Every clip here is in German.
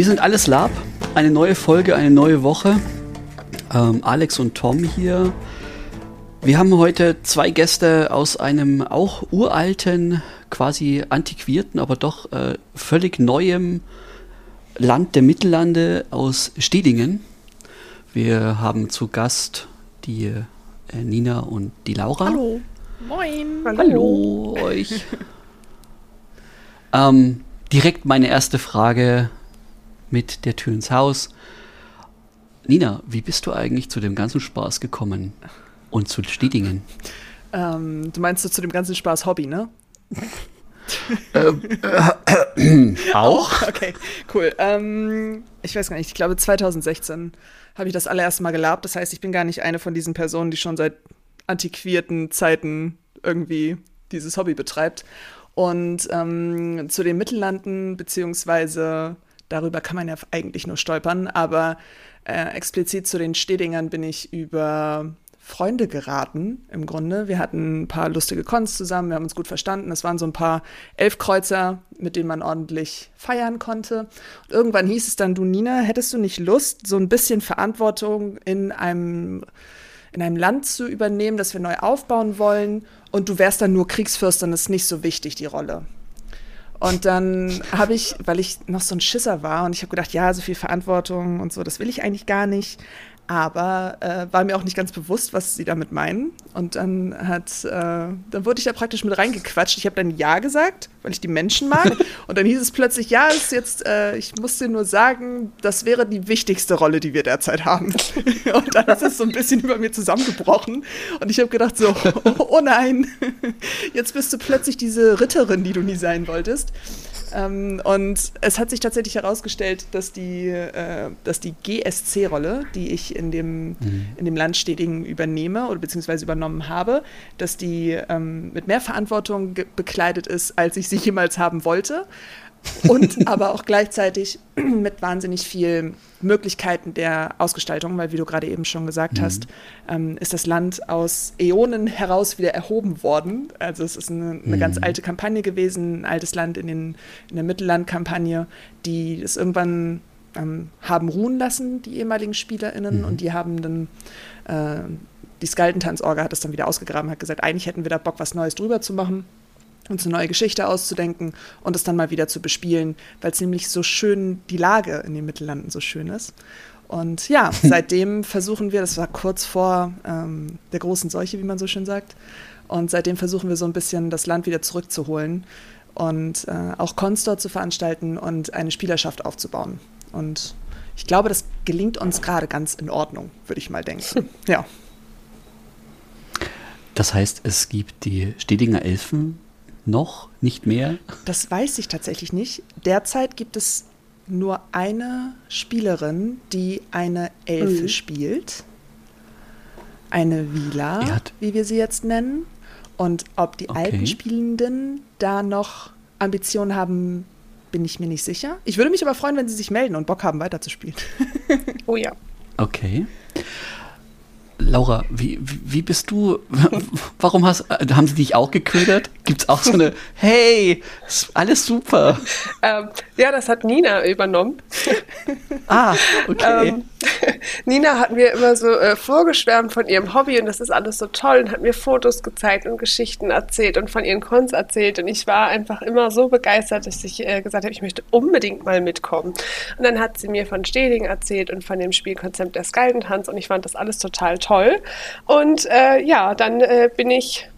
Wir sind alles Lab. Eine neue Folge, eine neue Woche. Ähm, Alex und Tom hier. Wir haben heute zwei Gäste aus einem auch uralten, quasi antiquierten, aber doch äh, völlig neuem Land der Mittellande aus Stedingen. Wir haben zu Gast die äh, Nina und die Laura. Hallo. Moin. Hallo, Hallo euch. ähm, direkt meine erste Frage mit der Tür ins Haus. Nina, wie bist du eigentlich zu dem ganzen Spaß gekommen und zu Stedingen? Ähm, du meinst du zu dem ganzen Spaß Hobby, ne? ähm, äh, auch? Okay, cool. Ähm, ich weiß gar nicht, ich glaube 2016 habe ich das allererste Mal gelabt. Das heißt, ich bin gar nicht eine von diesen Personen, die schon seit antiquierten Zeiten irgendwie dieses Hobby betreibt. Und ähm, zu den Mittellanden, beziehungsweise darüber kann man ja eigentlich nur stolpern, aber äh, explizit zu den Stedingern bin ich über Freunde geraten, im Grunde. Wir hatten ein paar lustige Cons zusammen, wir haben uns gut verstanden. Es waren so ein paar Elfkreuzer, mit denen man ordentlich feiern konnte. Und irgendwann hieß es dann, du Nina, hättest du nicht Lust, so ein bisschen Verantwortung in einem, in einem Land zu übernehmen, das wir neu aufbauen wollen? Und du wärst dann nur Kriegsfürstin, das ist nicht so wichtig, die Rolle. Und dann habe ich, weil ich noch so ein Schisser war und ich habe gedacht, ja, so viel Verantwortung und so, das will ich eigentlich gar nicht aber äh, war mir auch nicht ganz bewusst, was sie damit meinen. Und dann hat, äh, dann wurde ich da praktisch mit reingequatscht. Ich habe dann Ja gesagt, weil ich die Menschen mag. und dann hieß es plötzlich, ja, ist jetzt, äh, ich muss dir nur sagen, das wäre die wichtigste Rolle, die wir derzeit haben. und dann ist es so ein bisschen über mir zusammengebrochen. Und ich habe gedacht so, oh, oh nein, jetzt bist du plötzlich diese Ritterin, die du nie sein wolltest. Ähm, und es hat sich tatsächlich herausgestellt, dass die, äh, dass die GSC-Rolle, die ich in dem, mhm. in dem Land Stedingen übernehme oder beziehungsweise übernommen habe, dass die ähm, mit mehr Verantwortung bekleidet ist, als ich sie jemals haben wollte und aber auch gleichzeitig mit wahnsinnig viel Möglichkeiten der Ausgestaltung, weil wie du gerade eben schon gesagt mhm. hast, ähm, ist das Land aus Äonen heraus wieder erhoben worden. Also es ist eine, eine mhm. ganz alte Kampagne gewesen, ein altes Land in, den, in der Mittellandkampagne, die es irgendwann ähm, haben ruhen lassen, die ehemaligen SpielerInnen, mhm. und die haben dann äh, die Skaldentanzorga hat es dann wieder ausgegraben, hat gesagt, eigentlich hätten wir da Bock, was Neues drüber zu machen uns eine neue Geschichte auszudenken und es dann mal wieder zu bespielen, weil es nämlich so schön, die Lage in den Mittellanden so schön ist. Und ja, seitdem versuchen wir, das war kurz vor ähm, der großen Seuche, wie man so schön sagt, und seitdem versuchen wir so ein bisschen das Land wieder zurückzuholen und äh, auch Cons dort zu veranstalten und eine Spielerschaft aufzubauen. Und ich glaube, das gelingt uns gerade ganz in Ordnung, würde ich mal denken. Ja. Das heißt, es gibt die Stedinger Elfen, noch, nicht mehr? Das weiß ich tatsächlich nicht. Derzeit gibt es nur eine Spielerin, die eine Elfe mhm. spielt. Eine Vila, wie wir sie jetzt nennen. Und ob die okay. alten Spielenden da noch Ambitionen haben, bin ich mir nicht sicher. Ich würde mich aber freuen, wenn sie sich melden und Bock haben, weiterzuspielen. oh ja. Okay. Laura, wie, wie bist du, warum hast, äh, haben sie dich auch geködert? Gibt es auch so eine, hey, alles super? Ähm, ja, das hat Nina übernommen. ah, okay. Ähm, Nina hat mir immer so äh, vorgeschwärmt von ihrem Hobby und das ist alles so toll und hat mir Fotos gezeigt und Geschichten erzählt und von ihren Cons erzählt und ich war einfach immer so begeistert, dass ich äh, gesagt habe, ich möchte unbedingt mal mitkommen. Und dann hat sie mir von Steding erzählt und von dem Spielkonzept der Skaldentanz und ich fand das alles total toll. Und äh, ja, dann äh, bin ich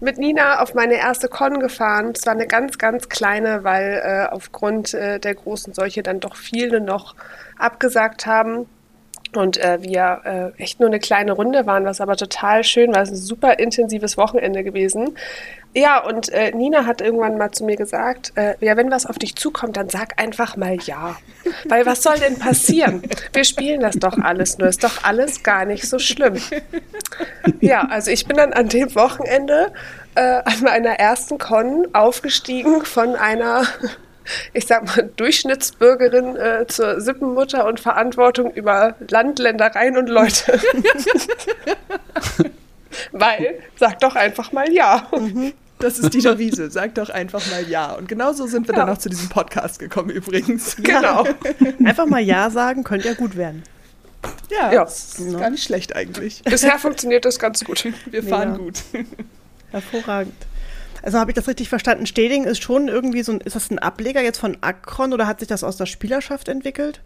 mit Nina auf meine erste Con gefahren. Es war eine ganz, ganz kleine, weil äh, aufgrund äh, der großen Seuche dann doch viele noch abgesagt haben und äh, wir äh, echt nur eine kleine Runde waren, was aber total schön war. Es ist ein super intensives Wochenende gewesen. Ja, und äh, Nina hat irgendwann mal zu mir gesagt, äh, ja, wenn was auf dich zukommt, dann sag einfach mal ja. Weil was soll denn passieren? Wir spielen das doch alles nur, ist doch alles gar nicht so schlimm. Ja, also ich bin dann an dem Wochenende äh, an meiner ersten Con aufgestiegen von einer ich sag mal, Durchschnittsbürgerin äh, zur Sippenmutter und Verantwortung über Land, Ländereien und Leute. Weil, sag doch einfach mal ja. Mhm. Das ist die Devise. Sag doch einfach mal ja. Und genauso sind wir ja. dann auch zu diesem Podcast gekommen übrigens. Genau. einfach mal ja sagen, könnte ja gut werden. Ja, ja. ist ja. gar nicht schlecht eigentlich. Bisher funktioniert das ganz gut. Wir fahren ja. gut. Hervorragend. Also habe ich das richtig verstanden? Steding ist schon irgendwie so ein, ist das ein Ableger jetzt von Akron oder hat sich das aus der Spielerschaft entwickelt?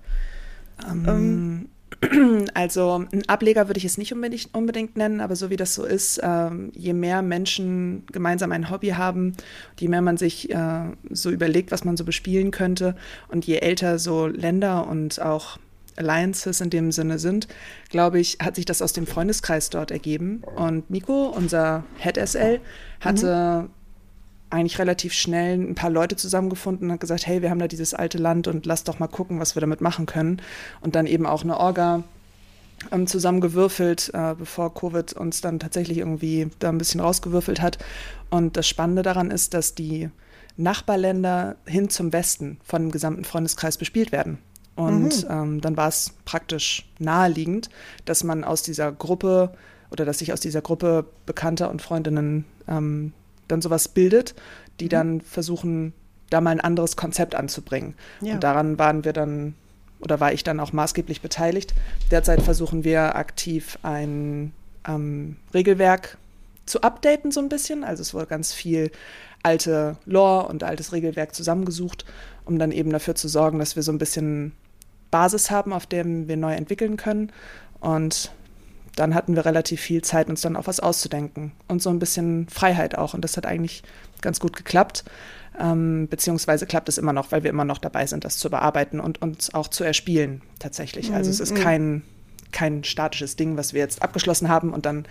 Ähm, ähm. Also ein Ableger würde ich es nicht unbedingt, unbedingt nennen, aber so wie das so ist, ähm, je mehr Menschen gemeinsam ein Hobby haben, je mehr man sich äh, so überlegt, was man so bespielen könnte und je älter so Länder und auch Alliances in dem Sinne sind, glaube ich, hat sich das aus dem Freundeskreis dort ergeben. Und Miko, unser Head SL, hatte mhm. Eigentlich relativ schnell ein paar Leute zusammengefunden und hat gesagt, hey, wir haben da dieses alte Land und lass doch mal gucken, was wir damit machen können. Und dann eben auch eine Orga ähm, zusammengewürfelt, äh, bevor Covid uns dann tatsächlich irgendwie da ein bisschen rausgewürfelt hat. Und das Spannende daran ist, dass die Nachbarländer hin zum Westen von dem gesamten Freundeskreis bespielt werden. Und mhm. ähm, dann war es praktisch naheliegend, dass man aus dieser Gruppe oder dass sich aus dieser Gruppe Bekannter und Freundinnen ähm, dann sowas bildet, die mhm. dann versuchen, da mal ein anderes Konzept anzubringen. Ja. Und daran waren wir dann oder war ich dann auch maßgeblich beteiligt. Derzeit versuchen wir aktiv ein ähm, Regelwerk zu updaten so ein bisschen. Also es wurde ganz viel alte Lore und altes Regelwerk zusammengesucht, um dann eben dafür zu sorgen, dass wir so ein bisschen Basis haben, auf der wir neu entwickeln können. Und dann hatten wir relativ viel Zeit, uns dann auch was auszudenken und so ein bisschen Freiheit auch. Und das hat eigentlich ganz gut geklappt. Ähm, beziehungsweise klappt es immer noch, weil wir immer noch dabei sind, das zu bearbeiten und uns auch zu erspielen tatsächlich. Also es ist mhm. kein, kein statisches Ding, was wir jetzt abgeschlossen haben und dann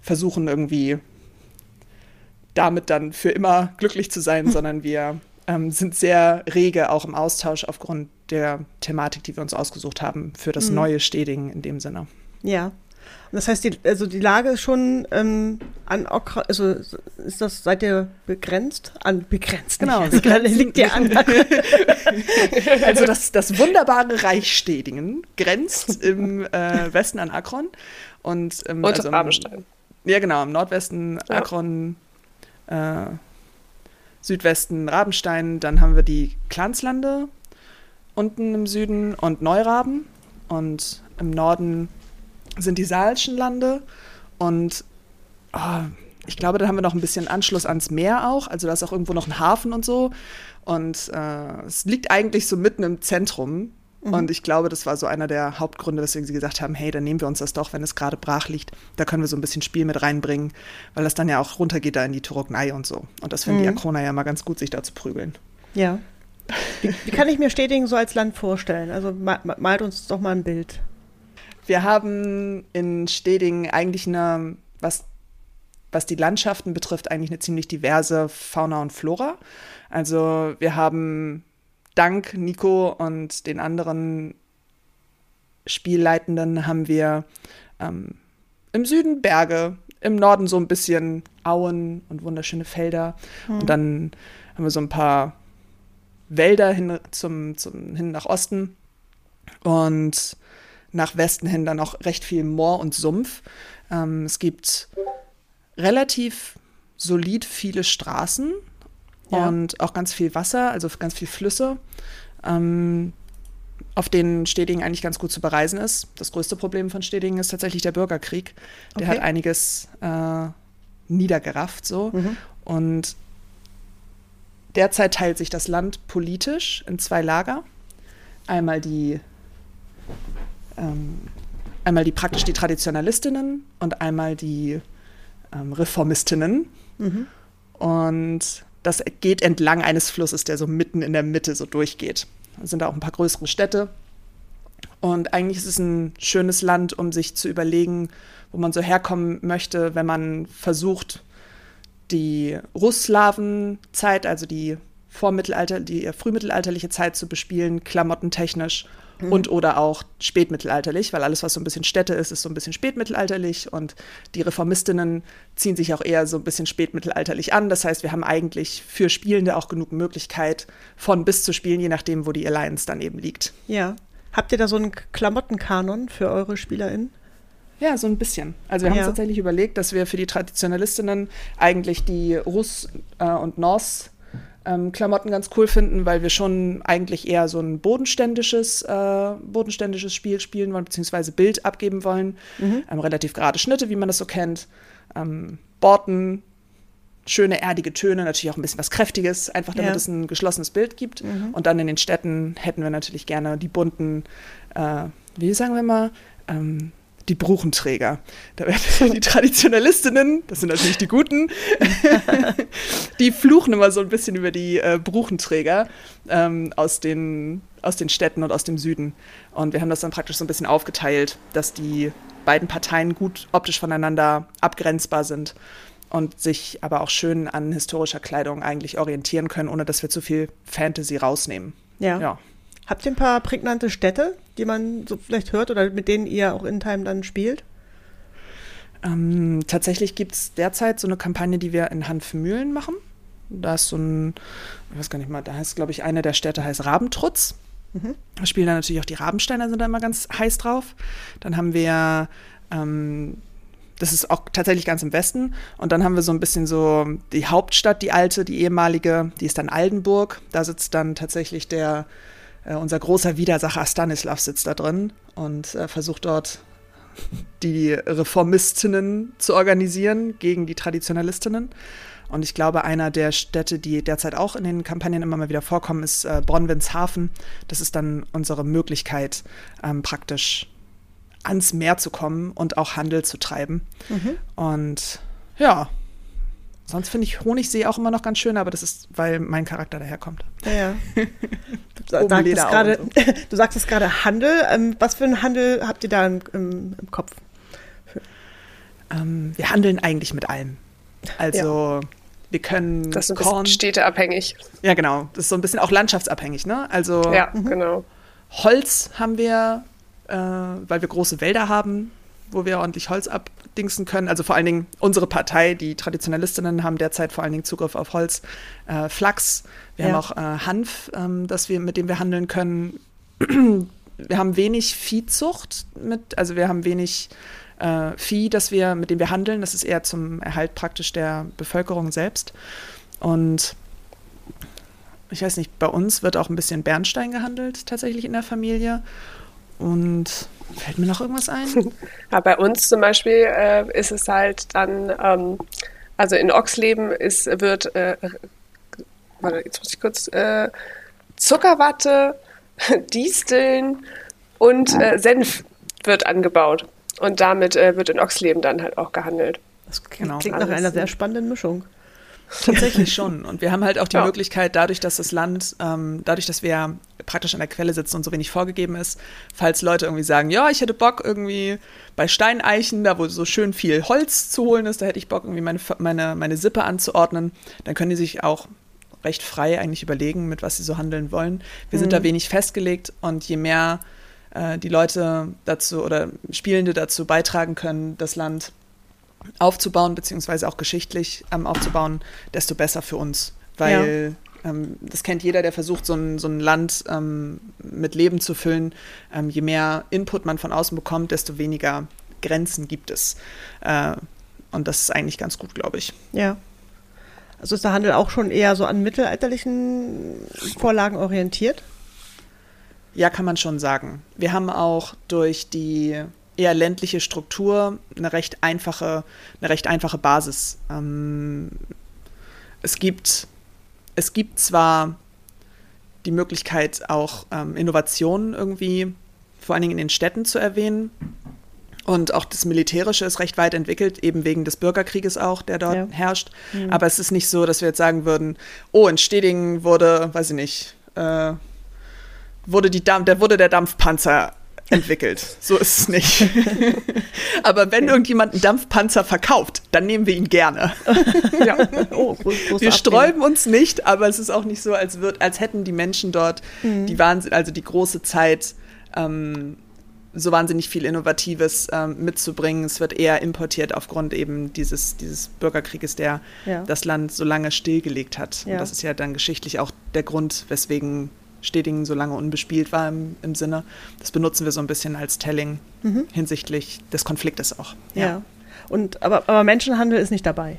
versuchen irgendwie damit dann für immer glücklich zu sein, sondern wir ähm, sind sehr rege auch im Austausch aufgrund der Thematik, die wir uns ausgesucht haben für das mhm. neue Steding in dem Sinne. Ja. Und das heißt, die, also die Lage ist schon ähm, an Okra, also ist das, seid ihr begrenzt? An begrenzt, genau. Nicht, also, liegt ihr an. also das, das wunderbare Reich Stedingen grenzt im äh, Westen an Akron und, ähm, und also Rabenstein. Ja, genau, im Nordwesten ja. Akron, äh, Südwesten Rabenstein, dann haben wir die Klanslande unten im Süden und Neuraben und im Norden sind die Saalschen Lande und oh, ich glaube, da haben wir noch ein bisschen Anschluss ans Meer auch, also da ist auch irgendwo noch ein Hafen und so und äh, es liegt eigentlich so mitten im Zentrum Mhm. Und ich glaube, das war so einer der Hauptgründe, weswegen sie gesagt haben, hey, dann nehmen wir uns das doch, wenn es gerade brach liegt. Da können wir so ein bisschen Spiel mit reinbringen, weil das dann ja auch runtergeht da in die Turognei und so. Und das finden mhm. die Akrona ja mal ganz gut, sich da zu prügeln. Ja. Wie, wie kann ich mir Stedingen so als Land vorstellen? Also ma, malt uns doch mal ein Bild. Wir haben in Stedingen eigentlich eine, was, was die Landschaften betrifft, eigentlich eine ziemlich diverse Fauna und Flora. Also wir haben dank Nico und den anderen Spielleitenden haben wir ähm, im Süden Berge, im Norden so ein bisschen Auen und wunderschöne Felder. Mhm. Und dann haben wir so ein paar Wälder hin, zum, zum, hin nach Osten und nach Westen hin dann auch recht viel Moor und Sumpf. Ähm, es gibt relativ solid viele Straßen, ja. und auch ganz viel Wasser, also ganz viel Flüsse, ähm, auf denen Stedingen eigentlich ganz gut zu bereisen ist. Das größte Problem von Stedingen ist tatsächlich der Bürgerkrieg. Der okay. hat einiges äh, niedergerafft so. Mhm. Und derzeit teilt sich das Land politisch in zwei Lager. Einmal die ähm, einmal die praktisch die Traditionalistinnen und einmal die ähm, Reformistinnen. Mhm. Und das geht entlang eines Flusses, der so mitten in der Mitte so durchgeht. Da sind da auch ein paar größere Städte. Und eigentlich ist es ein schönes Land, um sich zu überlegen, wo man so herkommen möchte, wenn man versucht, die Russlavenzeit, also die Vormittelalter, die frühmittelalterliche Zeit zu bespielen, klamottentechnisch. Und oder auch spätmittelalterlich, weil alles, was so ein bisschen Städte ist, ist so ein bisschen spätmittelalterlich und die Reformistinnen ziehen sich auch eher so ein bisschen spätmittelalterlich an. Das heißt, wir haben eigentlich für Spielende auch genug Möglichkeit, von bis zu spielen, je nachdem, wo die Alliance dann eben liegt. Ja. Habt ihr da so einen Klamottenkanon für eure SpielerInnen? Ja, so ein bisschen. Also wir haben Ja. uns tatsächlich überlegt, dass wir für die Traditionalistinnen eigentlich die Russ- äh, und Norse ähm, Klamotten ganz cool finden, weil wir schon eigentlich eher so ein bodenständisches, äh, bodenständisches Spiel spielen wollen, beziehungsweise Bild abgeben wollen. Ähm, relativ gerade Schnitte, wie man das so kennt. Ähm, Borten, schöne erdige Töne, natürlich auch ein bisschen was Kräftiges, einfach damit Ja. es ein geschlossenes Bild gibt. Und dann in den Städten hätten wir natürlich gerne die bunten, äh, wie sagen wir mal, ähm, die Bruchenträger. Da werden die Traditionalistinnen, das sind natürlich die Guten, die fluchen immer so ein bisschen über die äh, Bruchenträger ähm, aus, den, aus den Städten und aus dem Süden. Und wir haben das dann praktisch so ein bisschen aufgeteilt, dass die beiden Parteien gut optisch voneinander abgrenzbar sind und sich aber auch schön an historischer Kleidung eigentlich orientieren können, ohne dass wir zu viel Fantasy rausnehmen. Ja. Ja. Habt ihr ein paar prägnante Städte, die man so vielleicht hört oder mit denen ihr auch in Time dann spielt? Ähm, tatsächlich gibt es derzeit so eine Kampagne, die wir in Hanfmühlen machen. Da ist so ein, ich weiß gar nicht mal, da heißt, glaube ich, eine der Städte heißt Rabentrutz. Da spielen dann natürlich auch die Rabensteiner, sind da immer ganz heiß drauf. Dann haben wir, ähm, das ist auch tatsächlich ganz im Westen. Und dann haben wir so ein bisschen so die Hauptstadt, die alte, die ehemalige, die ist dann Aldenburg. Da sitzt dann tatsächlich der, äh, unser großer Widersacher Stanislav sitzt da drin und äh, versucht dort die Reformistinnen zu organisieren gegen die Traditionalistinnen. Und ich glaube, einer der Städte, die derzeit auch in den Kampagnen immer mal wieder vorkommen, ist äh, Bonn-Wilnshafen. Das ist dann unsere Möglichkeit, ähm, praktisch ans Meer zu kommen und auch Handel zu treiben. Und ja, sonst finde ich Honigsee auch immer noch ganz schön, aber das ist, weil mein Charakter daherkommt. Ja, ja. Du, sagtest gerade, und du sagtest gerade Handel. Ähm, was für einen Handel habt ihr da im, im, im Kopf? Ähm, wir handeln eigentlich mit allem. Also wir können Das ist ein Korn. städteabhängig. Ja, genau. Das ist so ein bisschen auch landschaftsabhängig, ne? Also Ja, genau. Holz haben wir, äh, weil wir große Wälder haben, wo wir ordentlich Holz abdingsen können. Also vor allen Dingen unsere Partei, die Traditionalistinnen, haben derzeit vor allen Dingen Zugriff auf Holz. Äh, Flachs, wir Ja. haben auch äh, Hanf, ähm, das wir, mit dem wir handeln können. wir haben wenig Viehzucht mit, also wir haben wenig äh, Vieh, das wir, mit dem wir handeln. Das ist eher zum Erhalt praktisch der Bevölkerung selbst. Und ich weiß nicht, bei uns wird auch ein bisschen Bernstein gehandelt, tatsächlich in der Familie. Und fällt mir noch irgendwas ein? Ja, bei uns zum Beispiel äh, ist es halt dann, ähm, also in Ochsleben ist, wird, äh, warte, jetzt muss ich kurz, äh, Zuckerwatte, Disteln und äh, Senf wird angebaut. Und damit äh, wird in Ochsleben dann halt auch gehandelt. Das klingt, Genau. klingt nach Alles einer sehr spannenden Mischung. Tatsächlich schon. Und wir haben halt auch die Ja. Möglichkeit, dadurch, dass das Land, ähm, dadurch, dass wir praktisch an der Quelle sitzen und so wenig vorgegeben ist, falls Leute irgendwie sagen, ja, ich hätte Bock irgendwie bei Steineichen, da wo so schön viel Holz zu holen ist, da hätte ich Bock irgendwie meine, meine, meine Sippe anzuordnen, dann können die sich auch recht frei eigentlich überlegen, mit was sie so handeln wollen. Wir sind da wenig festgelegt und je mehr äh, die Leute dazu oder Spielende dazu beitragen können, das Land aufzubauen, beziehungsweise auch geschichtlich ähm, aufzubauen, desto besser für uns. Weil ähm, das kennt jeder, der versucht, so ein, so ein Land ähm, mit Leben zu füllen. Ähm, je mehr Input man von außen bekommt, desto weniger Grenzen gibt es. Äh, und das ist eigentlich ganz gut, glaube ich. Ja. Also ist der Handel auch schon eher so an mittelalterlichen Vorlagen orientiert? Ja, kann man schon sagen. Wir haben auch durch die eher ländliche Struktur eine recht einfache, eine recht einfache Basis. Ähm, es gibt, es gibt zwar die Möglichkeit, auch ähm, Innovationen irgendwie vor allen Dingen in den Städten zu erwähnen. Und auch das Militärische ist recht weit entwickelt, eben wegen des Bürgerkrieges auch, der dort Ja. herrscht. Aber es ist nicht so, dass wir jetzt sagen würden, oh, in Stedingen wurde, weiß ich nicht, äh, wurde die Dampf, da wurde der Dampfpanzer entwickelt. So ist es nicht. Aber wenn irgendjemand einen Dampfpanzer verkauft, dann nehmen wir ihn gerne. Ja. Oh, groß, Wir sträuben uns nicht, aber es ist auch nicht so, als, würd, als hätten die Menschen dort die Wahnsinn, also die große Zeit, ähm, so wahnsinnig viel Innovatives ähm, mitzubringen. Es wird eher importiert aufgrund eben dieses, dieses Bürgerkrieges, der Ja. das Land so lange stillgelegt hat. Ja. Und das ist ja dann geschichtlich auch der Grund, weswegen Stedingen so lange unbespielt war im, im Sinne. Das benutzen wir so ein bisschen als Telling Mhm. hinsichtlich des Konfliktes auch. Ja. Und, aber, aber Menschenhandel ist nicht dabei.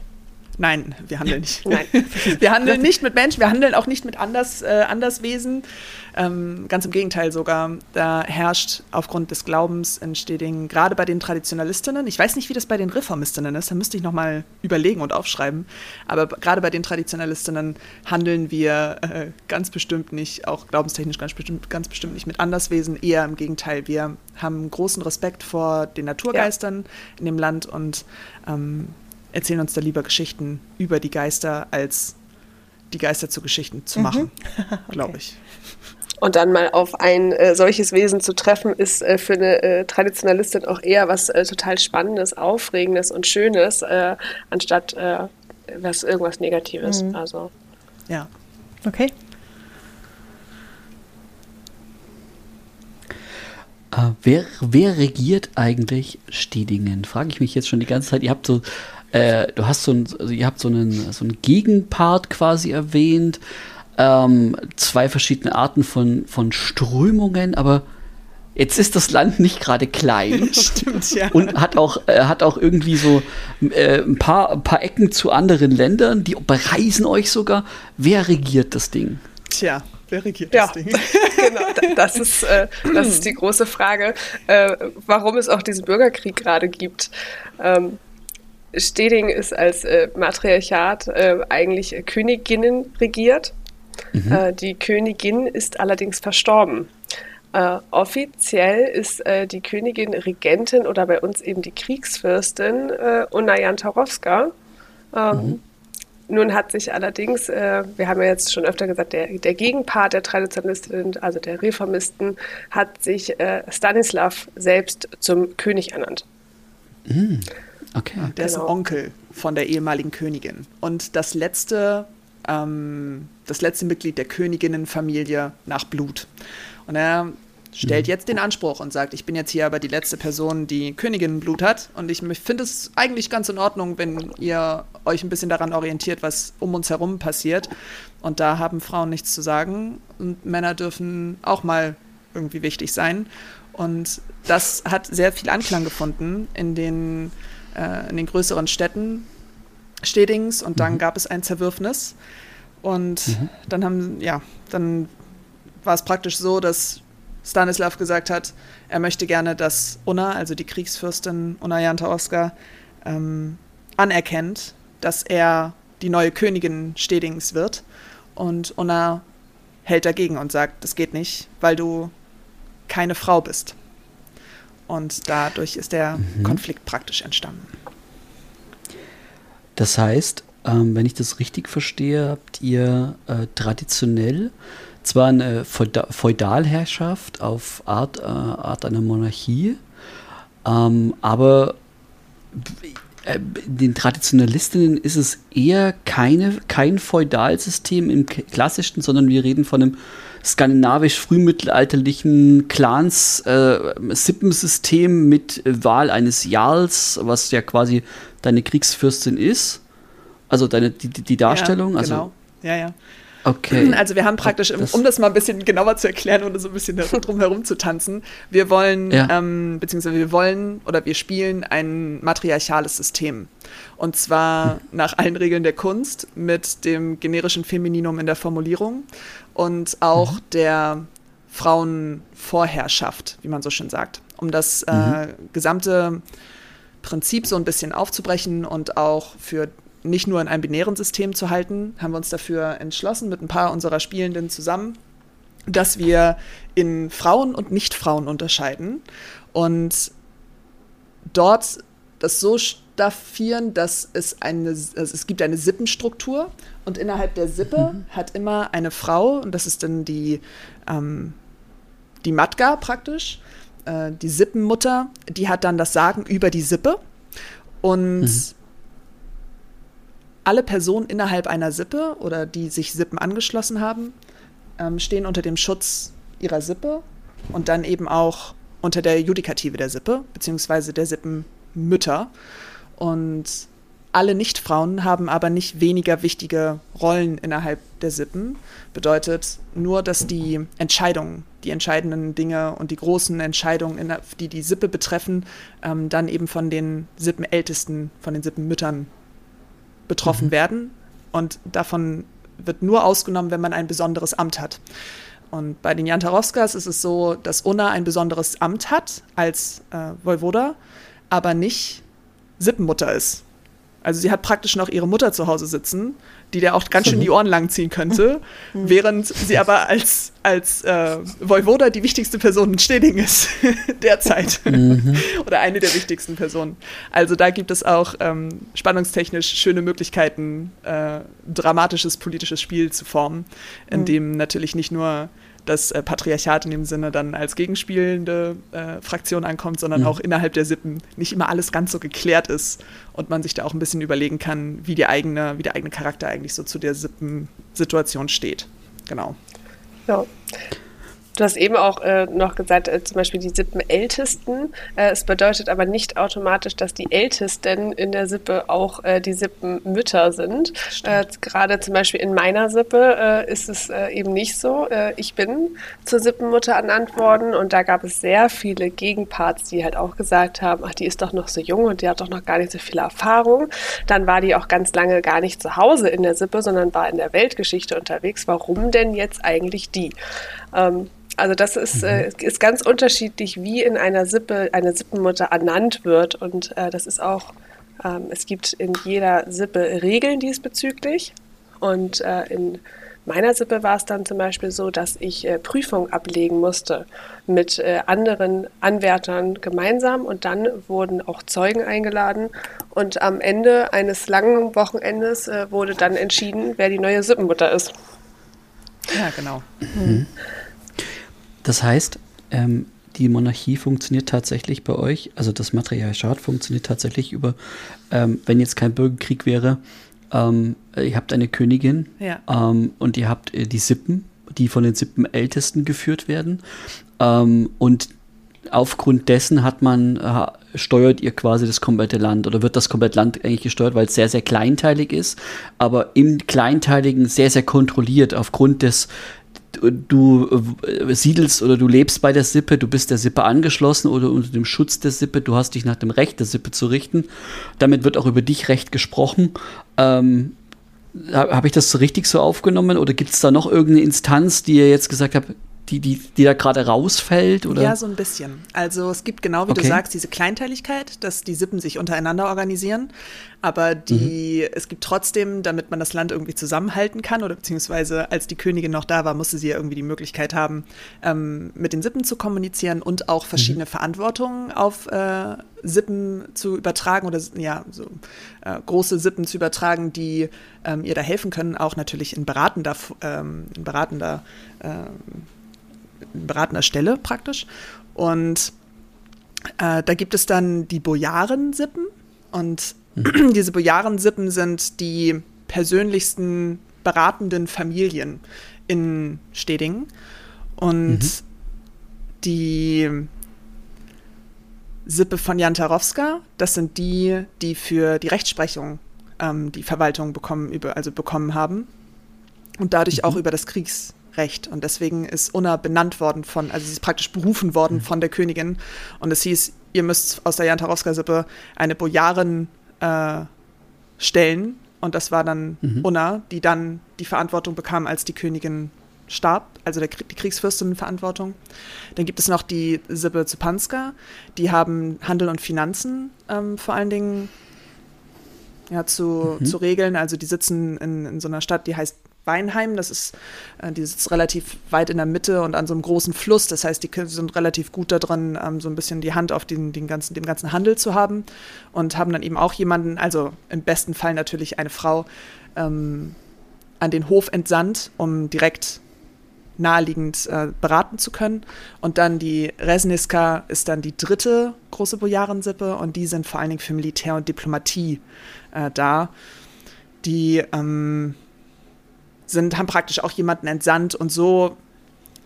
Nein, wir handeln nicht. Nein. Wir handeln nicht mit Menschen, wir handeln auch nicht mit Anders, äh, Anderswesen. Ähm, ganz im Gegenteil sogar. Da herrscht aufgrund des Glaubens in Stedingen, gerade bei den Traditionalistinnen, ich weiß nicht, wie das bei den Reformistinnen ist, da müsste ich nochmal überlegen und aufschreiben, aber gerade bei den Traditionalistinnen handeln wir äh, ganz bestimmt nicht, auch glaubenstechnisch ganz bestimmt, ganz bestimmt nicht mit Anderswesen, eher im Gegenteil. Wir haben großen Respekt vor den Naturgeistern in dem Land und ähm, erzählen uns da lieber Geschichten über die Geister, als die Geister zu Geschichten zu machen, glaube ich. Und dann mal auf ein äh, solches Wesen zu treffen, ist äh, für eine äh, Traditionalistin auch eher was äh, total Spannendes, Aufregendes und Schönes, äh, anstatt äh, was irgendwas Negatives. Mhm. Also Ja. Okay. Wer, wer regiert eigentlich Stedingen? Frage ich mich jetzt schon die ganze Zeit. Ihr habt so, äh, du hast so ein, also ihr habt so einen, so einen Gegenpart quasi erwähnt, ähm, zwei verschiedene Arten von, von Strömungen, aber jetzt ist das Land nicht gerade klein. Stimmt, ja. Und hat auch, äh, hat auch irgendwie so äh, ein, paar, ein paar Ecken zu anderen Ländern, die bereisen euch sogar. Wer regiert das Ding? Tja, wer regiert Ja. das Ding? genau, da- das ist, äh, das ist die große Frage, äh, warum es auch diesen Bürgerkrieg gerade gibt. Ähm, Steding ist als äh, Matriarchat äh, eigentlich Königinnen regiert. Äh, die Königin ist allerdings verstorben. Äh, offiziell ist äh, die Königin Regentin oder bei uns eben die Kriegsfürstin äh, Unajan Tarowska. Ähm, Nun hat sich allerdings, äh, wir haben ja jetzt schon öfter gesagt, der, der Gegenpart der Traditionalisten, also der Reformisten, hat sich äh, Stanislav selbst zum König ernannt. Okay. Der ist ein Genau. Onkel von der ehemaligen Königin. Und das letzte, ähm, das letzte Mitglied der Königinnenfamilie nach Blut. Und er stellt jetzt den Anspruch und sagt, ich bin jetzt hier aber die letzte Person, die Königinnenblut hat. Und ich finde es eigentlich ganz in Ordnung, wenn ihr euch ein bisschen daran orientiert, was um uns herum passiert. Und da haben Frauen nichts zu sagen. Und Männer dürfen auch mal irgendwie wichtig sein. Und das hat sehr viel Anklang gefunden in den, äh, in den größeren Städten Stedings und dann gab es ein Zerwürfnis. Und dann haben, ja, dann war es praktisch so, dass Stanislav gesagt hat, er möchte gerne, dass Unna, also die Kriegsfürstin Unna Jantaoska, ähm, anerkennt, dass er die neue Königin Stedings wird. Und Unna hält dagegen und sagt, das geht nicht, weil du keine Frau bist. Und dadurch ist der Konflikt praktisch entstanden. Das heißt, ähm, wenn ich das richtig verstehe, habt ihr äh, traditionell zwar eine Feuda Feudalherrschaft auf Art, äh, Art einer Monarchie, ähm, aber äh, den Traditionalistinnen ist es eher keine, kein Feudalsystem im klassischen, sondern wir reden von einem skandinavisch-frühmittelalterlichen Clans-Sippensystem mit äh, Wahl eines Jarls, was ja quasi deine Kriegsfürstin ist. Also deine, die, die Darstellung. Ja, also, genau. Ja, ja. okay. Also wir haben praktisch, im- um das mal ein bisschen genauer zu erklären und so ein bisschen drum herum zu tanzen, wir wollen, Ja. ähm, beziehungsweise wir wollen oder wir spielen ein matriarchales System. Und zwar nach allen Regeln der Kunst mit dem generischen Femininum in der Formulierung und auch der Frauenvorherrschaft, wie man so schön sagt. Um das äh, gesamte Prinzip so ein bisschen aufzubrechen und auch für nicht nur in einem binären System zu halten, haben wir uns dafür entschlossen, mit ein paar unserer Spielenden zusammen, dass wir in Frauen und Nicht-Frauen unterscheiden und dort das so staffieren, dass es eine, also es gibt eine Sippenstruktur und innerhalb der Sippe hat immer eine Frau, und das ist dann die, ähm, die Matka praktisch, äh, die Sippenmutter, die hat dann das Sagen über die Sippe und alle Personen innerhalb einer Sippe oder die sich Sippen angeschlossen haben, ähm, stehen unter dem Schutz ihrer Sippe und dann eben auch unter der Judikative der Sippe, beziehungsweise der Sippenmütter. Und alle Nicht-Frauen haben aber nicht weniger wichtige Rollen innerhalb der Sippen. Bedeutet nur, dass die Entscheidungen, die entscheidenden Dinge und die großen Entscheidungen, die die Sippe betreffen, ähm, dann eben von den Sippenältesten, von den Sippenmüttern betroffen mhm. werden. Und davon wird nur ausgenommen, wenn man ein besonderes Amt hat. Und bei den Jantarowskas ist es so, dass Unna ein besonderes Amt hat als äh, Voivoda, aber nicht Sippenmutter ist. Also sie hat praktisch noch ihre Mutter zu Hause sitzen, die der auch ganz schön die Ohren lang ziehen könnte, mhm. während sie aber als, als äh, Voivoda die wichtigste Person in Steding ist derzeit. Mhm. Oder eine der wichtigsten Personen. Also da gibt es auch ähm, spannungstechnisch schöne Möglichkeiten, äh, dramatisches politisches Spiel zu formen, in mhm. dem natürlich nicht nur das äh, Patriarchat in dem Sinne dann als gegenspielende äh, Fraktion ankommt, sondern mhm. auch innerhalb der Sippen nicht immer alles ganz so geklärt ist und man sich da auch ein bisschen überlegen kann, wie, die eigene, wie der eigene Charakter eigentlich so zu der Sippensituation steht. Genau. Ja. Du hast eben auch äh, noch gesagt, äh, zum Beispiel die Sippenältesten. Äh, es bedeutet aber nicht automatisch, dass die Ältesten in der Sippe auch äh, die Sippenmütter sind. Äh, gerade zum Beispiel in meiner Sippe äh, ist es eben nicht so. ich bin zur Sippenmutter ernannt worden und da gab es sehr viele Gegenparts, die halt auch gesagt haben, ach, die ist doch noch so jung und die hat doch noch gar nicht so viel Erfahrung. Dann war die auch ganz lange gar nicht zu Hause in der Sippe, sondern war in der Weltgeschichte unterwegs. Warum denn jetzt eigentlich die? Ähm, also das ist, mhm. äh, ist ganz unterschiedlich, wie in einer Sippe eine Sippenmutter ernannt wird. Und äh, das ist auch, ähm, es gibt in jeder Sippe Regeln diesbezüglich. Und äh, in meiner Sippe war es dann zum Beispiel so, dass ich äh, Prüfung ablegen musste mit äh, anderen Anwärtern gemeinsam. Und dann wurden auch Zeugen eingeladen. Und am Ende eines langen Wochenendes äh, wurde dann entschieden, wer die neue Sippenmutter ist. Ja, genau. Mhm. Das heißt, ähm, die Monarchie funktioniert tatsächlich bei euch, also das Matriarchat funktioniert tatsächlich über, ähm, wenn jetzt kein Bürgerkrieg wäre, ähm, ihr habt eine Königin ja. ähm, und ihr habt äh, die Sippen, die von den Sippenältesten geführt werden. Ähm, und aufgrund dessen hat man, äh, steuert ihr quasi das komplette Land oder wird das komplette Land eigentlich gesteuert, weil es sehr, sehr kleinteilig ist, aber im Kleinteiligen sehr, sehr kontrolliert aufgrund des du äh, siedelst oder du lebst bei der Sippe, du bist der Sippe angeschlossen oder unter dem Schutz der Sippe, du hast dich nach dem Recht der Sippe zu richten. Damit wird auch über dich Recht gesprochen. Ähm, Habe ich das so richtig so aufgenommen oder gibt es da noch irgendeine Instanz, die ihr jetzt gesagt habt, die, die, die da gerade rausfällt? Oder? Ja, so ein bisschen. Also es gibt genau wie okay. du sagst, diese Kleinteiligkeit, dass die Sippen sich untereinander organisieren. Aber die, mhm. es gibt trotzdem, damit man das Land irgendwie zusammenhalten kann, oder beziehungsweise als die Königin noch da war, musste sie ja irgendwie die Möglichkeit haben, ähm, mit den Sippen zu kommunizieren und auch verschiedene mhm. Verantwortungen auf äh, Sippen zu übertragen oder ja, so äh, große Sippen zu übertragen, die ähm, ihr da helfen können, auch natürlich in beratender, ähm, in beratender ähm, beratender Stelle praktisch. Und äh, da gibt es dann die Bojarensippen. Und mhm. diese Bojarensippen sind die persönlichsten beratenden Familien in Stedingen. Und mhm. die Sippe von Jan Tarowska, das sind die, die für die Rechtsprechung ähm, die Verwaltung bekommen, über, also bekommen haben. Und dadurch mhm. auch über das Kriegs, Recht. Und deswegen ist Unna benannt worden von, also sie ist praktisch berufen worden mhm. von der Königin. Und es hieß, ihr müsst aus der Jantarowska-Sippe eine Bojarin äh, stellen. Und das war dann mhm. Unna, die dann die Verantwortung bekam, als die Königin starb, also der, die Kriegsfürstin-Verantwortung. Dann gibt es noch die Sippe Zupanska, die haben Handel und Finanzen ähm, vor allen Dingen ja, zu, mhm. zu regeln. Also die sitzen in, in so einer Stadt, die heißt Weinheim. Das ist, äh, die sitzt relativ weit in der Mitte und an so einem großen Fluss. Das heißt, die sind relativ gut darin, ähm, so ein bisschen die Hand auf den, den ganzen, dem ganzen Handel zu haben und haben dann eben auch jemanden, also im besten Fall natürlich eine Frau, ähm, an den Hof entsandt, um direkt naheliegend äh, beraten zu können. Und dann die Resniska ist dann die dritte große Bojarensippe und die sind vor allen Dingen für Militär und Diplomatie äh, da. Die ähm, sind, haben praktisch auch jemanden entsandt und so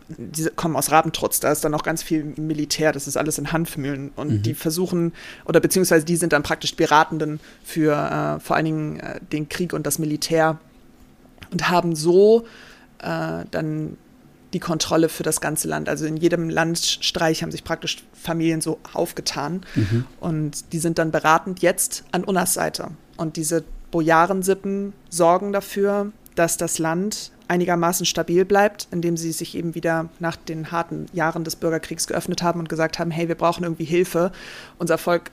die kommen aus Rabentrutz, da ist dann auch ganz viel Militär, das ist alles in Handmühlen und mhm. die versuchen, oder beziehungsweise die sind dann praktisch Beratenden für äh, vor allen Dingen äh, den Krieg und das Militär und haben so äh, dann die Kontrolle für das ganze Land. Also in jedem Landstreich haben sich praktisch Familien so aufgetan mhm. und die sind dann beratend jetzt an Unnas Seite. Und diese Bojarensippen sorgen dafür, dass das Land einigermaßen stabil bleibt, indem sie sich eben wieder nach den harten Jahren des Bürgerkriegs geöffnet haben und gesagt haben, hey, wir brauchen irgendwie Hilfe. Unser Volk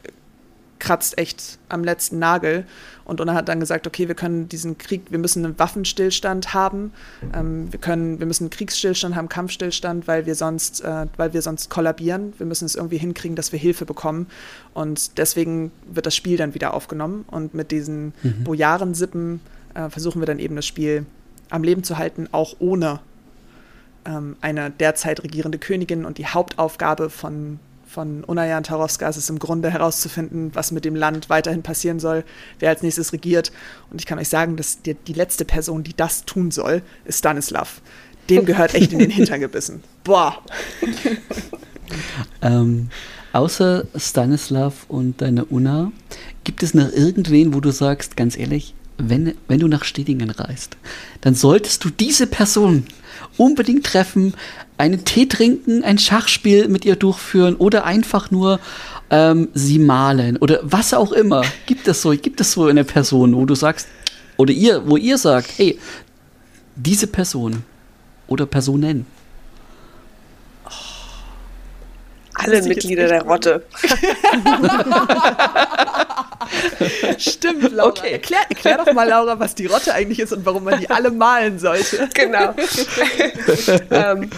kratzt echt am letzten Nagel. Und Unna hat dann gesagt, okay, wir können diesen Krieg, wir müssen einen Waffenstillstand haben, ähm, wir können, wir müssen einen Kriegsstillstand haben, Kampfstillstand, weil wir sonst, äh, weil wir sonst kollabieren. Wir müssen es irgendwie hinkriegen, dass wir Hilfe bekommen. Und deswegen wird das Spiel dann wieder aufgenommen. Und mit diesen mhm. Bojarensippen äh, versuchen wir dann eben das Spiel am Leben zu halten, auch ohne ähm, eine derzeit regierende Königin. Und die Hauptaufgabe von, von Unayan Tarowska ist es im Grunde herauszufinden, was mit dem Land weiterhin passieren soll, wer als nächstes regiert. Und ich kann euch sagen, dass die, die letzte Person, die das tun soll, ist Stanislav. Dem gehört echt in den Hintern gebissen. Boah. ähm, außer Stanislav und deine Una, gibt es noch irgendwen, wo du sagst, ganz ehrlich, wenn, wenn du nach Stedingen reist, dann solltest du diese Person unbedingt treffen, einen Tee trinken, ein Schachspiel mit ihr durchführen oder einfach nur ähm, sie malen oder was auch immer. Gibt es so, gibt es so eine Person, wo du sagst, oder ihr, wo ihr sagt, hey, diese Person oder Personen Alle Mitglieder der Rotte. Stimmt, Laura. Okay. Erklär, erklär doch mal, Laura, was die Rotte eigentlich ist und warum man die alle malen sollte. Genau. ähm,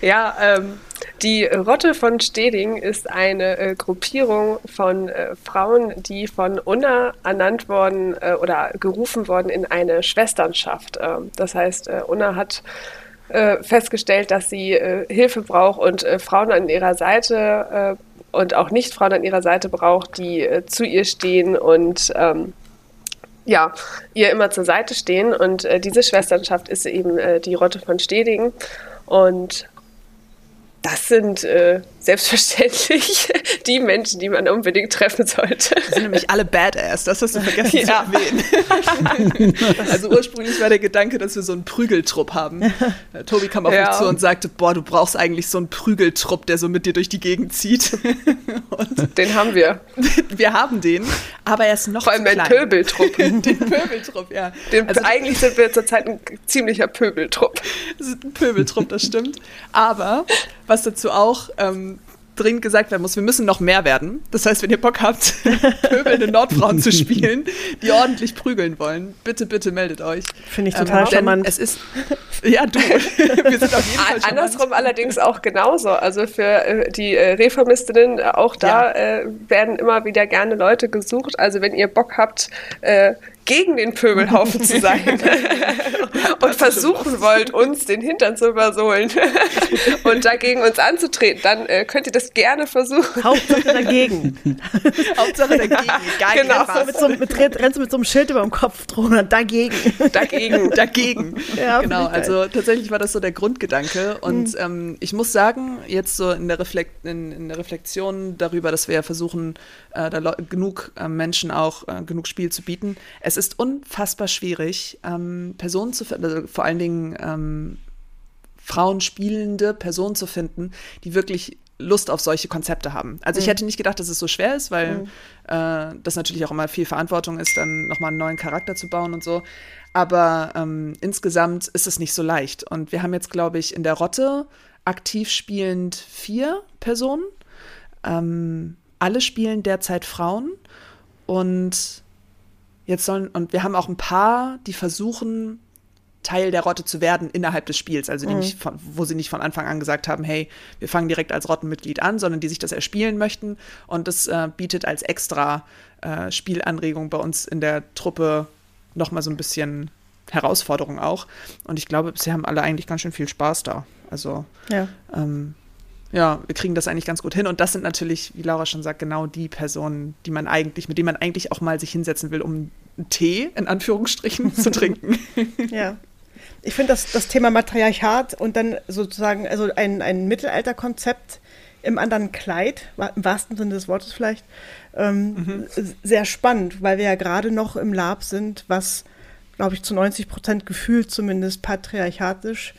ja, ähm, die Rotte von Steding ist eine äh, Gruppierung von äh, Frauen, die von Unna ernannt worden äh, oder gerufen worden in eine Schwesternschaft. Ähm, das heißt, äh, Unna hat äh, festgestellt, dass sie äh, Hilfe braucht und Frauen an ihrer Seite äh, und auch Nicht-Frauen an ihrer Seite braucht, die äh, zu ihr stehen und ähm, ja, ihr immer zur Seite stehen. Und diese Schwesternschaft ist eben die Rotte von Stedingen. Und das sind äh, selbstverständlich die Menschen, die man unbedingt treffen sollte. Das sind nämlich alle Badass, das hast du vergessen ja. zu erwähnen. also ursprünglich war der Gedanke, dass wir so einen Prügeltrupp haben. Äh, Tobi kam auf ja. mich zu und sagte, boah, du brauchst eigentlich so einen Prügeltrupp, der so mit dir durch die Gegend zieht. Und den haben wir. Wir haben den, aber er ist noch Vor allem den Pöbeltrupp. den Pöbeltrupp, ja. Den, also, eigentlich sind wir zurzeit ein ziemlicher Pöbeltrupp. Das ist ein Pöbeltrupp, das stimmt. Aber was dazu auch ähm, dringend gesagt werden muss, wir müssen noch mehr werden. Das heißt, wenn ihr Bock habt, pöbelnde Nordfrauen zu spielen, die ordentlich prügeln wollen, bitte, bitte meldet euch. Finde ich ähm, total ähm, charmant. Es ist, ja, du. wir sind auf jeden Fall Andersrum allerdings auch genauso. Also für äh, die äh, Reformistinnen, äh, auch da ja. äh, werden immer wieder gerne Leute gesucht. Also wenn ihr Bock habt, äh, gegen den Pöbelhaufen zu sein und versuchen wollt, uns den Hintern zu versohlen und dagegen uns anzutreten, dann äh, könnt ihr das gerne versuchen. Hauptsache dagegen. Hauptsache dagegen. Geil, genau. So mit so, mit, rennst du mit so einem Schild über dem Kopf drunter, dagegen. Dagegen. dagegen. Ja, genau, also tatsächlich war das so der Grundgedanke und mhm. ähm, ich muss sagen, jetzt so in der, Reflekt in, in der Reflexion darüber, dass wir ja versuchen, äh, da genug äh, Menschen auch äh, genug Spiel zu bieten, es ist unfassbar schwierig, ähm, Personen zu finden, also vor allen Dingen ähm, Frauen spielende Personen zu finden, die wirklich Lust auf solche Konzepte haben. Also mhm. ich hätte nicht gedacht, dass es so schwer ist, weil mhm. äh, das natürlich auch immer viel Verantwortung ist, dann nochmal einen neuen Charakter zu bauen und so. Aber ähm, insgesamt ist es nicht so leicht. Und wir haben jetzt, glaube ich, in der Rotte aktiv spielend vier Personen. Ähm, alle spielen derzeit Frauen. Und Jetzt sollen, und wir haben auch ein paar, die versuchen, Teil der Rotte zu werden innerhalb des Spiels. Also die mhm. nicht von, wo sie nicht von Anfang an gesagt haben, hey, wir fangen direkt als Rottenmitglied an, sondern die sich das erspielen möchten. Und das äh, bietet als extra äh, Spielanregung bei uns in der Truppe nochmal so ein bisschen Herausforderung auch. Und ich glaube, bisher haben alle eigentlich ganz schön viel Spaß da. Also ja. ähm, ja, wir kriegen das eigentlich ganz gut hin. Und das sind natürlich, wie Laura schon sagt, genau die Personen, die man eigentlich, mit denen man eigentlich auch mal sich hinsetzen will, um Tee in Anführungsstrichen zu trinken. Ja. ich finde das, das Thema Matriarchat und dann sozusagen, also ein, ein Mittelalterkonzept im anderen Kleid, im wahrsten Sinne des Wortes vielleicht, ähm, mhm. sehr spannend, weil wir ja gerade noch im Lab sind, was, glaube ich, zu 90 Prozent gefühlt zumindest patriarchatisch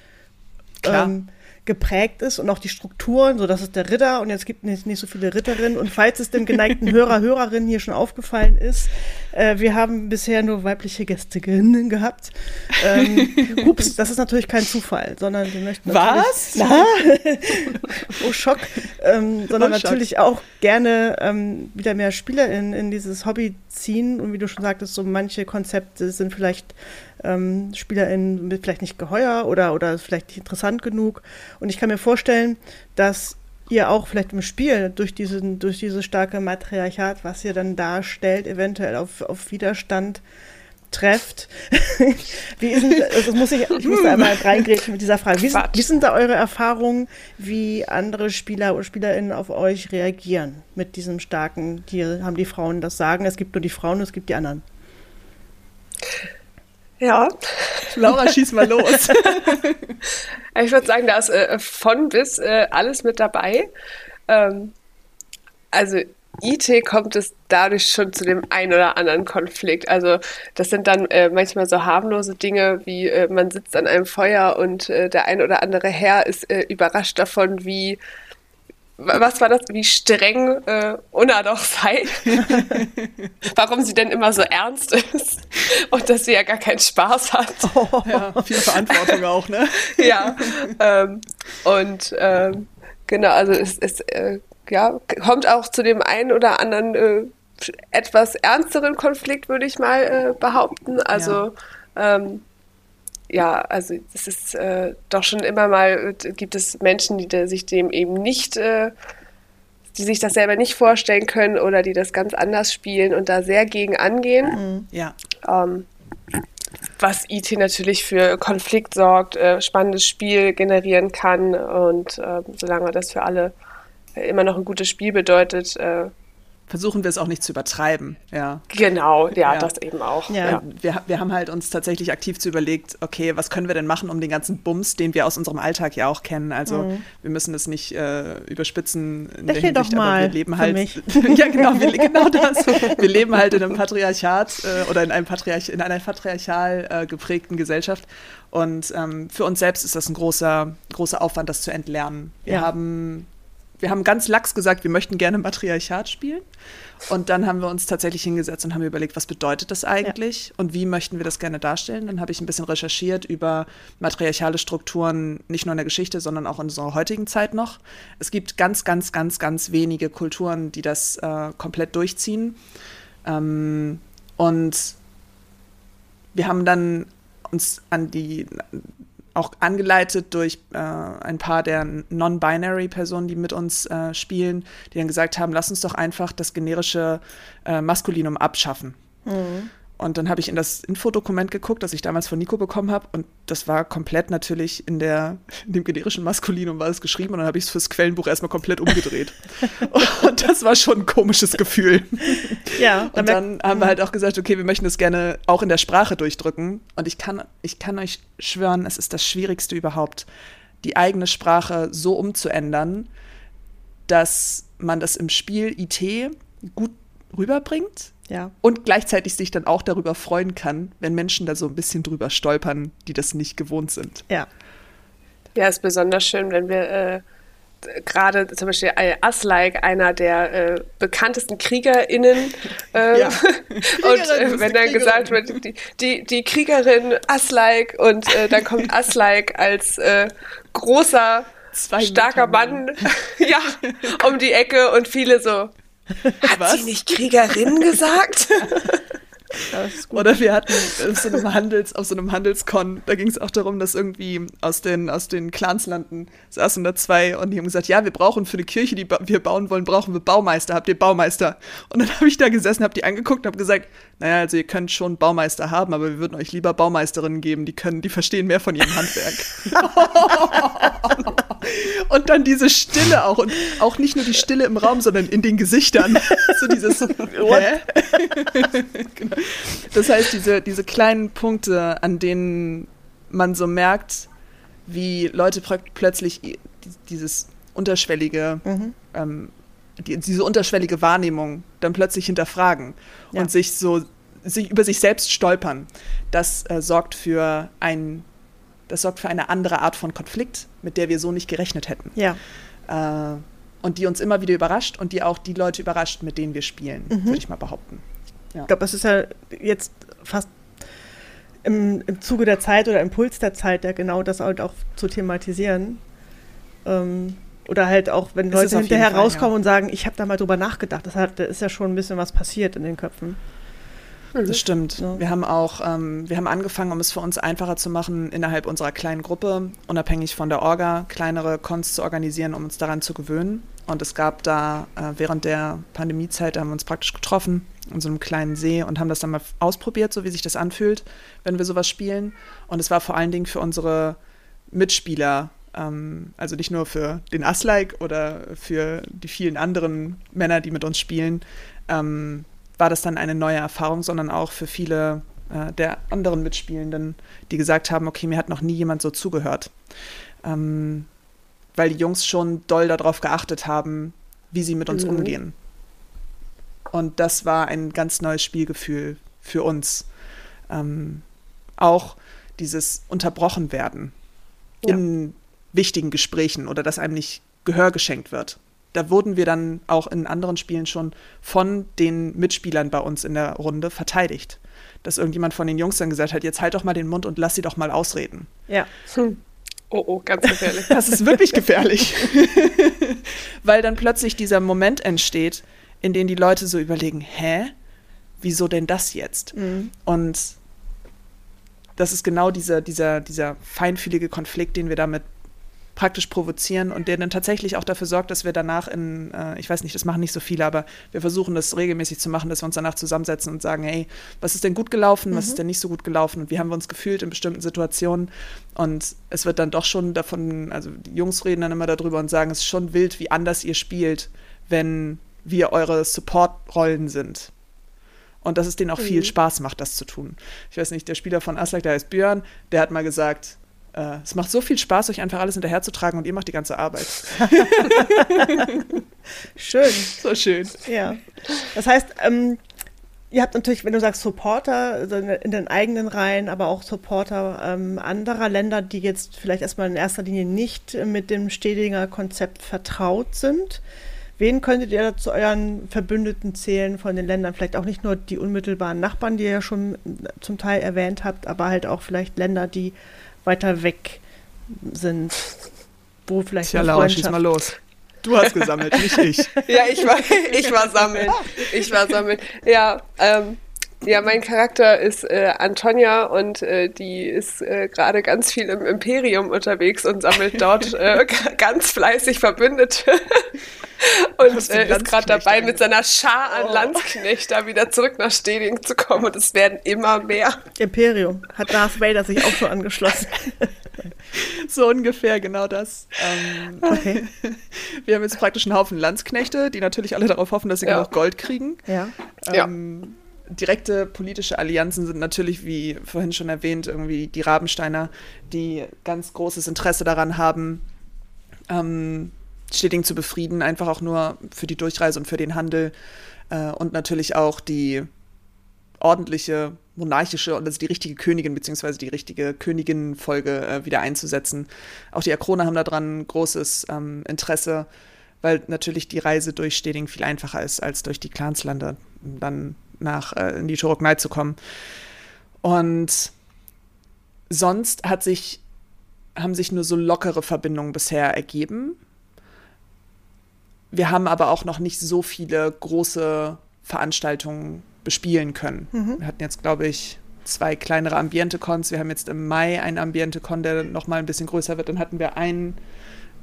ähm, geprägt ist und auch die Strukturen, so dass es der Ritter und jetzt gibt es nicht, so viele Ritterinnen und falls es dem geneigten Hörer, Hörerinnen hier schon aufgefallen ist, äh, wir haben bisher nur weibliche Gästinnen gehabt. Ähm, ups, das ist natürlich kein Zufall, sondern wir möchten Was? Na, oh Schock, ähm, sondern oh, Schock. natürlich auch gerne ähm, wieder mehr Spieler in, in dieses Hobby ziehen und wie du schon sagtest, so manche Konzepte sind vielleicht ähm, SpielerInnen vielleicht nicht geheuer oder, oder vielleicht nicht interessant genug. Und ich kann mir vorstellen, dass ihr auch vielleicht im Spiel durch, diesen, durch dieses starke Matriarchat, was ihr dann darstellt, eventuell auf, auf Widerstand trefft. wie ist denn, also muss ich, ich muss da einmal reingrätschen mit dieser Frage. Wie sind, wie sind da eure Erfahrungen, wie andere Spieler oder SpielerInnen auf euch reagieren mit diesem starken, hier haben die Frauen das Sagen, es gibt nur die Frauen, und es gibt die anderen. Ja. Laura, schieß mal los. ich würde sagen, da ist äh, von bis äh, alles mit dabei. Ähm, also IT kommt es dadurch schon zu dem einen oder anderen Konflikt. Also das sind dann äh, manchmal so harmlose Dinge, wie äh, man sitzt an einem Feuer und äh, der ein oder andere Herr ist äh, überrascht davon, wie was war das, wie streng äh, Unna doch sei, warum sie denn immer so ernst ist und dass sie ja gar keinen Spaß hat. Oh, ja, viel Verantwortung auch, ne? ja, ähm, und ähm, genau, also es, es äh, ja, kommt auch zu dem einen oder anderen äh, etwas ernsteren Konflikt, würde ich mal äh, behaupten. Also ja. ähm, ja, also es ist äh, doch schon immer mal, äh, gibt es Menschen, die sich dem eben nicht, äh, die sich das selber nicht vorstellen können oder die das ganz anders spielen und da sehr gegen angehen. Mhm. Ja. Ähm, was IT natürlich für Konflikt sorgt, äh, spannendes Spiel generieren kann und äh, solange das für alle äh, immer noch ein gutes Spiel bedeutet, versuchen wir es auch nicht zu übertreiben. Ja. Genau, ja, ja. das eben auch. Ja. ja. Wir, wir haben halt uns tatsächlich aktiv zu überlegt, okay, was können wir denn machen, um den ganzen Bums, den wir aus unserem Alltag ja auch kennen. Also mhm. wir müssen es nicht äh, überspitzen in der Hinsicht, doch mal aber wir leben halt. ja, genau, wir, genau das. Wir leben halt in einem Patriarchat äh, oder in, einem Patriarch, in einer patriarchal äh, geprägten Gesellschaft. Und ähm, für uns selbst ist das ein großer, großer Aufwand, das zu entlernen. Wir ja. haben wir haben ganz lax gesagt, wir möchten gerne Matriarchat spielen. Und dann haben wir uns tatsächlich hingesetzt und haben überlegt, was bedeutet das eigentlich ja. und wie möchten wir das gerne darstellen. Dann habe ich ein bisschen recherchiert über matriarchale Strukturen, nicht nur in der Geschichte, sondern auch in unserer heutigen Zeit noch. Es gibt ganz, ganz, ganz, ganz wenige Kulturen, die das äh, komplett durchziehen. Ähm, und wir haben dann uns an die auch angeleitet durch äh, ein paar der Non-Binary-Personen, die mit uns äh, spielen, die dann gesagt haben, lass uns doch einfach das generische äh, Maskulinum abschaffen. Mhm. Und dann habe ich in das Infodokument geguckt, das ich damals von Nico bekommen habe. Und das war komplett natürlich in, der, in dem generischen Maskulinum war es geschrieben. Und dann habe ich es fürs Quellenbuch erstmal komplett umgedreht. und das war schon ein komisches Gefühl. Ja. Und dann haben wir halt auch gesagt, okay, wir möchten das gerne auch in der Sprache durchdrücken. Und ich kann, ich kann euch schwören, es ist das Schwierigste überhaupt, die eigene Sprache so umzuändern, dass man das im Spiel IT gut rüberbringt ja. Und gleichzeitig sich dann auch darüber freuen kann, wenn Menschen da so ein bisschen drüber stolpern, die das nicht gewohnt sind. Ja. Ja, ist besonders schön, wenn wir äh, gerade zum Beispiel Aslike, einer der äh, bekanntesten KriegerInnen, äh, ja. und äh, wenn dann gesagt wird, die, die, die Kriegerin Aslike und äh, dann kommt Aslike als äh, großer, Zwei starker Mann, Mann ja, um die Ecke und viele so, hat Was? sie nicht Kriegerin gesagt? Oder wir hatten auf so einem Handels, auf so einem Handelskon, da ging es auch darum, dass irgendwie aus den, aus den Clanslanden saßen da zwei und die haben gesagt, ja, wir brauchen für eine Kirche, die wir bauen wollen, brauchen wir Baumeister. Habt ihr Baumeister? Und dann habe ich da gesessen, habe die angeguckt und habe gesagt, naja, also ihr könnt schon Baumeister haben, aber wir würden euch lieber Baumeisterinnen geben, die können, die verstehen mehr von ihrem Handwerk. und dann diese Stille auch und auch nicht nur die Stille im Raum, sondern in den Gesichtern. so dieses, hä? genau. Das heißt, diese, diese kleinen Punkte, an denen man so merkt, wie Leute plötzlich dieses unterschwellige, mhm. ähm, die, diese unterschwellige Wahrnehmung dann plötzlich hinterfragen ja. und sich so sich über sich selbst stolpern. Das äh, sorgt für ein, das sorgt für eine andere Art von Konflikt, mit der wir so nicht gerechnet hätten. Ja. Äh, und die uns immer wieder überrascht und die auch die Leute überrascht, mit denen wir spielen, mhm. würde ich mal behaupten. Ja. Ich glaube, es ist ja jetzt fast im, im Zuge der Zeit oder Impuls der Zeit, ja genau das halt auch zu thematisieren. Ähm, oder halt auch, wenn Leute hinterher Fall, rauskommen ja. und sagen, ich habe da mal drüber nachgedacht. Das hat, da ist ja schon ein bisschen was passiert in den Köpfen. Das stimmt. Ja. Wir haben auch, ähm, wir haben angefangen, um es für uns einfacher zu machen, innerhalb unserer kleinen Gruppe, unabhängig von der Orga, kleinere Cons zu organisieren, um uns daran zu gewöhnen. Und es gab da äh, während der Pandemiezeit, haben wir uns praktisch getroffen in so einem kleinen See und haben das dann mal ausprobiert, so wie sich das anfühlt, wenn wir sowas spielen. Und es war vor allen Dingen für unsere Mitspieler, ähm, also nicht nur für den Aslike oder für die vielen anderen Männer, die mit uns spielen, ähm, war das dann eine neue Erfahrung, sondern auch für viele äh, der anderen Mitspielenden, die gesagt haben, okay, mir hat noch nie jemand so zugehört. Ähm, weil die Jungs schon doll darauf geachtet haben, wie sie mit uns mhm. umgehen. Und das war ein ganz neues Spielgefühl für uns. Ähm, auch dieses unterbrochen werden ja. in wichtigen Gesprächen oder dass einem nicht Gehör geschenkt wird da wurden wir dann auch in anderen Spielen schon von den Mitspielern bei uns in der Runde verteidigt. Dass irgendjemand von den Jungs dann gesagt hat, jetzt halt doch mal den Mund und lass sie doch mal ausreden. Ja. Hm. Oh, oh, ganz gefährlich. Das ist wirklich gefährlich. Weil dann plötzlich dieser Moment entsteht, in dem die Leute so überlegen, hä? Wieso denn das jetzt? Mhm. Und das ist genau dieser, dieser, dieser feinfühlige Konflikt, den wir damit praktisch provozieren und der dann tatsächlich auch dafür sorgt, dass wir danach in, äh, ich weiß nicht, das machen nicht so viele, aber wir versuchen das regelmäßig zu machen, dass wir uns danach zusammensetzen und sagen, hey, was ist denn gut gelaufen, mhm. was ist denn nicht so gut gelaufen und wie haben wir uns gefühlt in bestimmten Situationen und es wird dann doch schon davon, also die Jungs reden dann immer darüber und sagen, es ist schon wild, wie anders ihr spielt, wenn wir eure Support-Rollen sind. Und dass es denen auch mhm. viel Spaß macht, das zu tun. Ich weiß nicht, der Spieler von Aslak, der heißt Björn, der hat mal gesagt, äh, es macht so viel Spaß, euch einfach alles hinterherzutragen und ihr macht die ganze Arbeit. schön. So schön. Ja. Das heißt, ähm, ihr habt natürlich, wenn du sagst Supporter also in den eigenen Reihen, aber auch Supporter ähm, anderer Länder, die jetzt vielleicht erstmal in erster Linie nicht mit dem Stedinger Konzept vertraut sind. Wen könntet ihr zu euren Verbündeten zählen von den Ländern? Vielleicht auch nicht nur die unmittelbaren Nachbarn, die ihr ja schon zum Teil erwähnt habt, aber halt auch vielleicht Länder, die weiter weg sind, wo vielleicht Tja, Laura, schieß mal los. Du hast gesammelt, nicht ich. ja, ich war, ich war sammeln. Ich war sammeln. Ja, ähm, ja, mein Charakter ist äh, Antonia und äh, die ist äh, gerade ganz viel im Imperium unterwegs und sammelt dort äh, ganz fleißig Verbündete. und äh, ist gerade dabei, mit seiner Schar an oh. Landsknechter wieder zurück nach Steding zu kommen. Und es werden immer mehr. Imperium. Hat Darth Vader sich auch schon angeschlossen. so ungefähr, genau das. Ähm, okay. Wir haben jetzt praktisch einen Haufen Landsknechte, die natürlich alle darauf hoffen, dass sie ja. genug Gold kriegen. Ja. Ähm, ja direkte politische Allianzen sind natürlich, wie vorhin schon erwähnt, irgendwie die Rabensteiner, die ganz großes Interesse daran haben, ähm, Steding zu befrieden, einfach auch nur für die Durchreise und für den Handel äh, und natürlich auch die ordentliche monarchische also die richtige Königin bzw. die richtige Königinnenfolge äh, wieder einzusetzen. Auch die Akrone haben daran großes ähm, Interesse, weil natürlich die Reise durch Steding viel einfacher ist als durch die Clanslande. Dann nach äh, in die Turoknei zu kommen. Und sonst hat sich, haben sich nur so lockere Verbindungen bisher ergeben. Wir haben aber auch noch nicht so viele große Veranstaltungen bespielen können. Mhm. Wir hatten jetzt, glaube ich, zwei kleinere Ambiente-Cons. Wir haben jetzt im Mai einen Ambiente-Con, der noch mal ein bisschen größer wird. Dann hatten wir einen,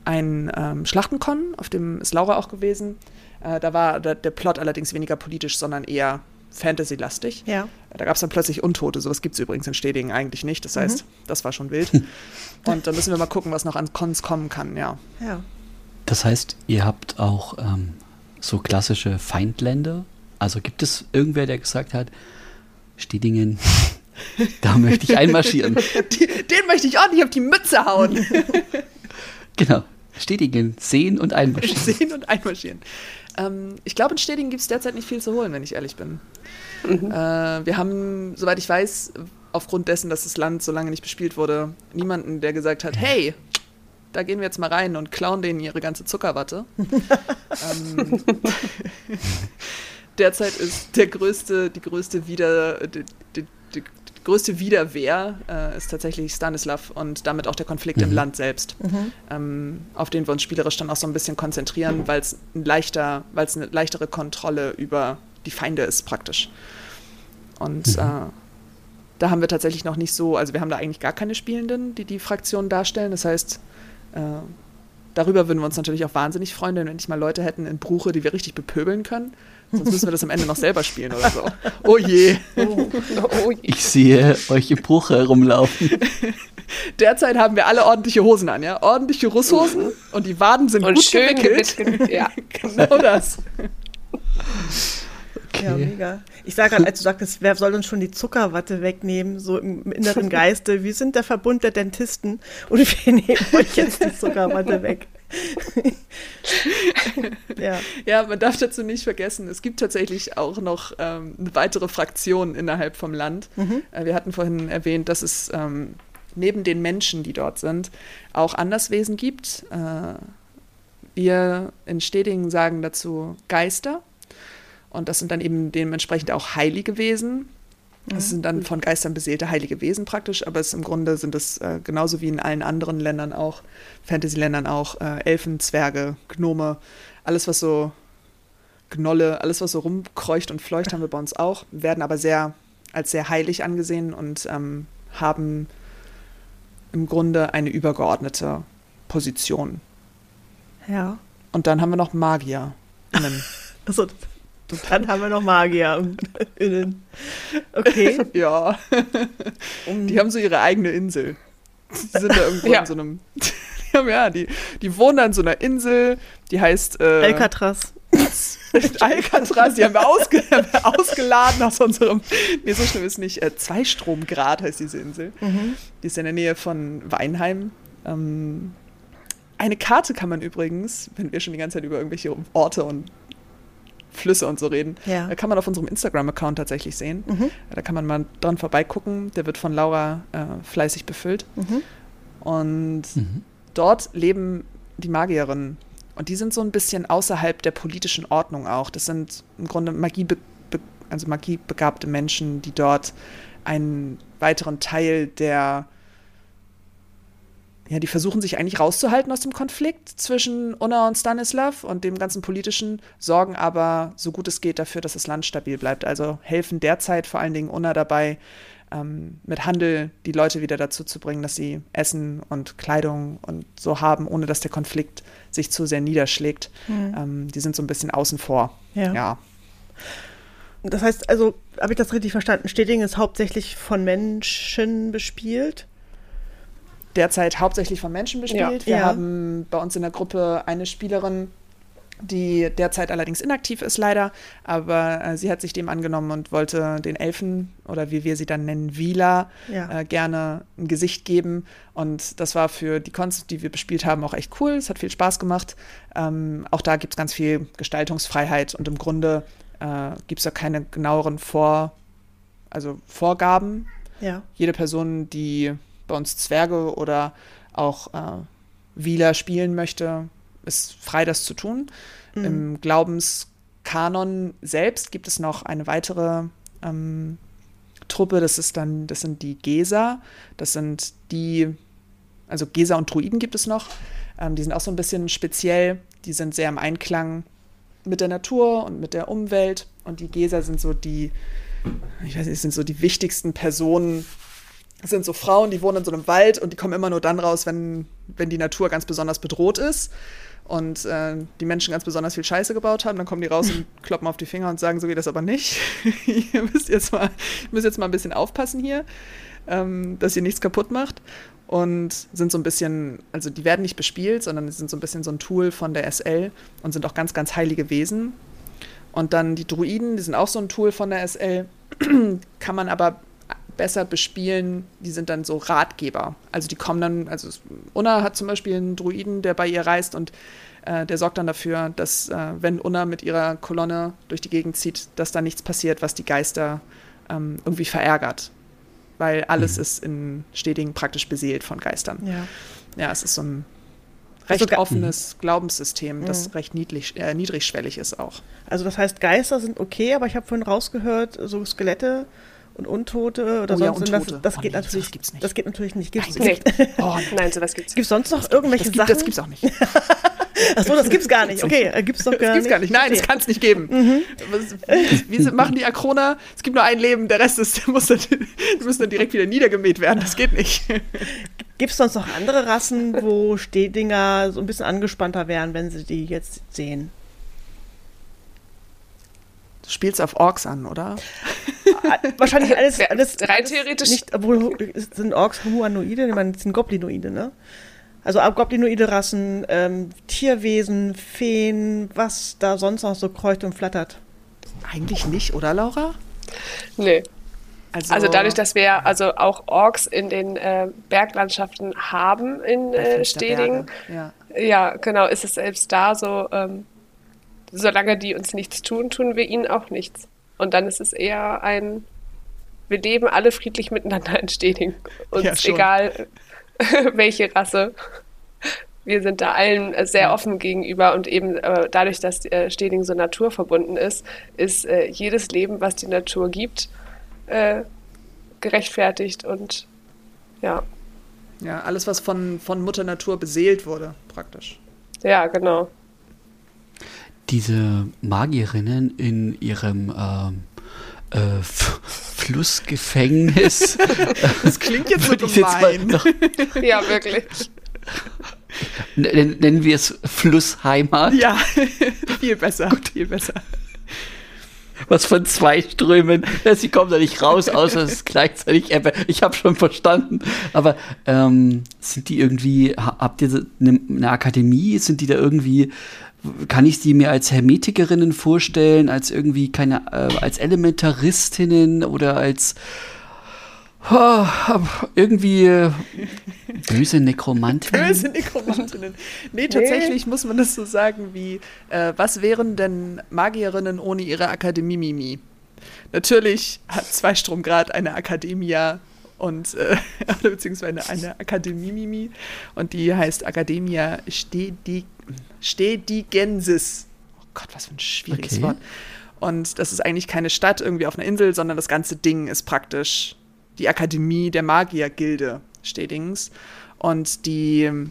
einen ähm, Schlachtenkon, auf dem ist Laura auch gewesen. Äh, da war der, der Plot allerdings weniger politisch, sondern eher Fantasy-lastig. Ja. Da gab es dann plötzlich Untote. Sowas gibt es übrigens in Stedingen eigentlich nicht. Das heißt, mhm. das war schon wild. Und dann müssen wir mal gucken, was noch an Cons kommen kann, ja. Ja. Das heißt, ihr habt auch ähm, so klassische Feindländer? Also gibt es irgendwer, der gesagt hat, Stedingen Da möchte ich einmarschieren. Die, den möchte ich ordentlich auf die Mütze hauen. genau. Stedingen sehen und einmarschieren. sehen und einmarschieren. Ähm, ich glaube, in Stedingen gibt es derzeit nicht viel zu holen, wenn ich ehrlich bin. Mhm. Äh, wir haben, soweit ich weiß, aufgrund dessen, dass das Land so lange nicht bespielt wurde, niemanden, der gesagt hat, hey, da gehen wir jetzt mal rein und klauen denen ihre ganze Zuckerwatte. ähm, derzeit ist der größte, die größte Wider, die, die, die größte Widerwehr äh, ist tatsächlich Stanislav und damit auch der Konflikt mhm. im Land selbst, mhm. ähm, auf den wir uns spielerisch dann auch so ein bisschen konzentrieren, weil es ein leichter, weil es eine leichtere Kontrolle über die Feinde ist praktisch. Und mhm. äh, da haben wir tatsächlich noch nicht so, also wir haben da eigentlich gar keine Spielenden, die die Fraktion darstellen. Das heißt, äh, darüber würden wir uns natürlich auch wahnsinnig freuen, wenn wir endlich mal Leute hätten in Bruche, die wir richtig bepöbeln können. Sonst müssen wir das am Ende noch selber spielen oder so. Oh je. Oh, oh je. Ich sehe euch im Bruch herumlaufen. Derzeit haben wir alle ordentliche Hosen an, ja? Ordentliche Russhosen und die Waden sind und gut schön gewickelt. gewickelt. Ja, genau das. Okay. Ja, mega. Ich sage gerade, als du sagtest, wer soll uns schon die Zuckerwatte wegnehmen, so im inneren Geiste, wir sind der Verbund der Dentisten und wir nehmen euch jetzt die Zuckerwatte weg. ja. ja, man darf dazu nicht vergessen, es gibt tatsächlich auch noch ähm, eine weitere Fraktion innerhalb vom Land. Mhm. Äh, wir hatten vorhin erwähnt, dass es ähm, neben den Menschen, die dort sind, auch Anderswesen gibt. Äh, wir in Stedingen sagen dazu Geister. Und das sind dann eben dementsprechend auch heilige Wesen. Das sind dann von Geistern beseelte heilige Wesen praktisch, aber es im Grunde sind es äh, genauso wie in allen anderen Ländern auch, Fantasy-Ländern auch, äh, Elfen, Zwerge, Gnome, alles was so Gnolle, alles was so rumkreucht und fleucht, haben wir bei uns auch, werden aber sehr als sehr heilig angesehen und ähm, haben im Grunde eine übergeordnete Position. Ja. Und dann haben wir noch Magier. also, dann haben wir noch Magier. Okay. Ja. Die haben so ihre eigene Insel. Die sind da irgendwo ja. in so einem. Die haben, ja, die, die wohnen da in so einer Insel, die heißt. Äh, Alcatraz. Alcatraz, die haben wir, ausge ausgeladen aus unserem. Nee, so schlimm ist nicht. Äh, Zweistromgrad heißt diese Insel. Mhm. Die ist in der Nähe von Weinheim. Ähm, eine Karte kann man übrigens, wenn wir schon die ganze Zeit über irgendwelche Orte und Flüsse und so reden. Ja. kann man auf unserem Instagram-Account tatsächlich sehen. Mhm. Da kann man mal dran vorbeigucken. Der wird von Laura äh, fleißig befüllt. Mhm. Und mhm. dort leben die Magierinnen. Und die sind so ein bisschen außerhalb der politischen Ordnung auch. Das sind im Grunde Magie, also magiebegabte Menschen, die dort einen weiteren Teil der ja, die versuchen sich eigentlich rauszuhalten aus dem Konflikt zwischen Unna und Stanislav und dem ganzen politischen, sorgen aber so gut es geht dafür, dass das Land stabil bleibt. Also helfen derzeit vor allen Dingen Unna dabei, ähm, mit Handel die Leute wieder dazu zu bringen, dass sie Essen und Kleidung und so haben, ohne dass der Konflikt sich zu sehr niederschlägt. Mhm. Ähm, die sind so ein bisschen außen vor. ja. ja. Das heißt, also, habe ich das richtig verstanden? Steding ist hauptsächlich von Menschen bespielt? Derzeit hauptsächlich von Menschen bespielt. Ja. Wir ja. haben bei uns in der Gruppe eine Spielerin, die derzeit allerdings inaktiv ist leider, aber äh, sie hat sich dem angenommen und wollte den Elfen oder wie wir sie dann nennen, Vila, ja. äh, gerne ein Gesicht geben. Und das war für die Cons, die wir bespielt haben, auch echt cool. Es hat viel Spaß gemacht. Ähm, auch da gibt es ganz viel Gestaltungsfreiheit und im Grunde äh, gibt es da keine genaueren Vor, also Vorgaben. Ja. Jede Person, die bei uns Zwerge oder auch äh, Wieler spielen möchte, ist frei, das zu tun. Mhm. Im Glaubenskanon selbst gibt es noch eine weitere ähm, Truppe, das ist dann, das sind die Gesa. Das sind die, also Gesa und Druiden gibt es noch. Ähm, die sind auch so ein bisschen speziell. Die sind sehr im Einklang mit der Natur und mit der Umwelt. Und die Gesa sind so die, ich weiß nicht, sind so die wichtigsten Personen das sind so Frauen, die wohnen in so einem Wald und die kommen immer nur dann raus, wenn, wenn die Natur ganz besonders bedroht ist und äh, die Menschen ganz besonders viel Scheiße gebaut haben. Dann kommen die raus und kloppen auf die Finger und sagen, so geht das aber nicht. ihr müsst jetzt mal, müsst jetzt mal ein bisschen aufpassen hier, ähm, dass ihr nichts kaputt macht. Und sind so ein bisschen, also die werden nicht bespielt, sondern sind so ein bisschen so ein Tool von der SL und sind auch ganz, ganz heilige Wesen. Und dann die Druiden, die sind auch so ein Tool von der SL, kann man aber besser bespielen, die sind dann so Ratgeber. Also die kommen dann, also Unna hat zum Beispiel einen Druiden, der bei ihr reist und äh, der sorgt dann dafür, dass äh, wenn Unna mit ihrer Kolonne durch die Gegend zieht, dass da nichts passiert, was die Geister ähm, irgendwie verärgert. Weil alles mhm. ist in Stedingen praktisch beseelt von Geistern. Ja, ja es ist so ein recht also, offenes. Glaubenssystem, das mhm. recht niedrig, äh, niedrigschwellig ist auch. Also das heißt, Geister sind okay, aber ich habe vorhin rausgehört, so Skelette und Untote oder oh, sonst ja, das, das oh, geht nee, natürlich gibt's nicht. Das geht natürlich nicht. Gibt's nein, nicht. Oh, nein, sowas gibt's. Gibt es sonst noch irgendwelche das gibt, Sachen? Das gibt's auch nicht. Achso, das gibt's gar nicht. Okay, äh, gibt's doch gar, das gibt's gar nicht. Nein, das kann es nicht geben. Mhm. Wie, wie machen die Akrona? Es gibt nur ein Leben, der Rest ist, muss dann, die müssen dann direkt wieder niedergemäht werden. Das geht nicht. Gibt es sonst noch andere Rassen, wo Stehdinger so ein bisschen angespannter wären, wenn sie die jetzt sehen? Du spielst auf Orks an, oder? Ah, wahrscheinlich alles, alles rein theoretisch. Nicht, obwohl sind Orks Humanoide, ich meine, sind Goblinoide, ne? Also goblinoide Rassen, ähm, Tierwesen, Feen, was da sonst noch so kreucht und flattert. Eigentlich nicht, oder Laura? Nee. Also, also dadurch, dass wir also auch Orks in den äh, Berglandschaften haben in äh, Steding, ja. ja. genau, ist es selbst da so, ähm, solange die uns nichts tun, tun wir ihnen auch nichts. Und dann ist es eher ein, wir leben alle friedlich miteinander in Steding. Uns ja, egal, welche Rasse. Wir sind da allen sehr offen gegenüber und eben äh, dadurch, dass äh, Steding so naturverbunden ist, ist äh, jedes Leben, was die Natur gibt, äh, gerechtfertigt und ja. Ja, alles, was von, von Mutter Natur beseelt wurde, praktisch. Ja, genau diese Magierinnen in ihrem ähm, äh, Flussgefängnis. das klingt jetzt so gemein. Jetzt ja, wirklich. Nennen wir es Flussheimat. Ja, viel besser. Gut. Viel besser. Was von zwei Strömen. Sie kommen da nicht raus, außer es ist gleichzeitig Ebbe. Ich habe schon verstanden. Aber ähm, sind die irgendwie, habt ihr eine, eine Akademie? Sind die da irgendwie kann ich sie mir als Hermetikerinnen vorstellen, als irgendwie keine, äh, als Elementaristinnen oder als oh, irgendwie böse Nekromantinnen? Böse Nekromantinnen. Nee, tatsächlich nee. muss man das so sagen wie, äh, was wären denn Magierinnen ohne ihre Akademie Mimi? Natürlich hat Zweistromgrad eine Akademia und äh, beziehungsweise eine Akademie Mimi und die heißt Academia Stedi Stedigensis. Oh Gott, was für ein schwieriges okay. Wort. Und das ist eigentlich keine Stadt irgendwie auf einer Insel, sondern das ganze Ding ist praktisch die Akademie der Magiergilde Stedings. Und die ähm,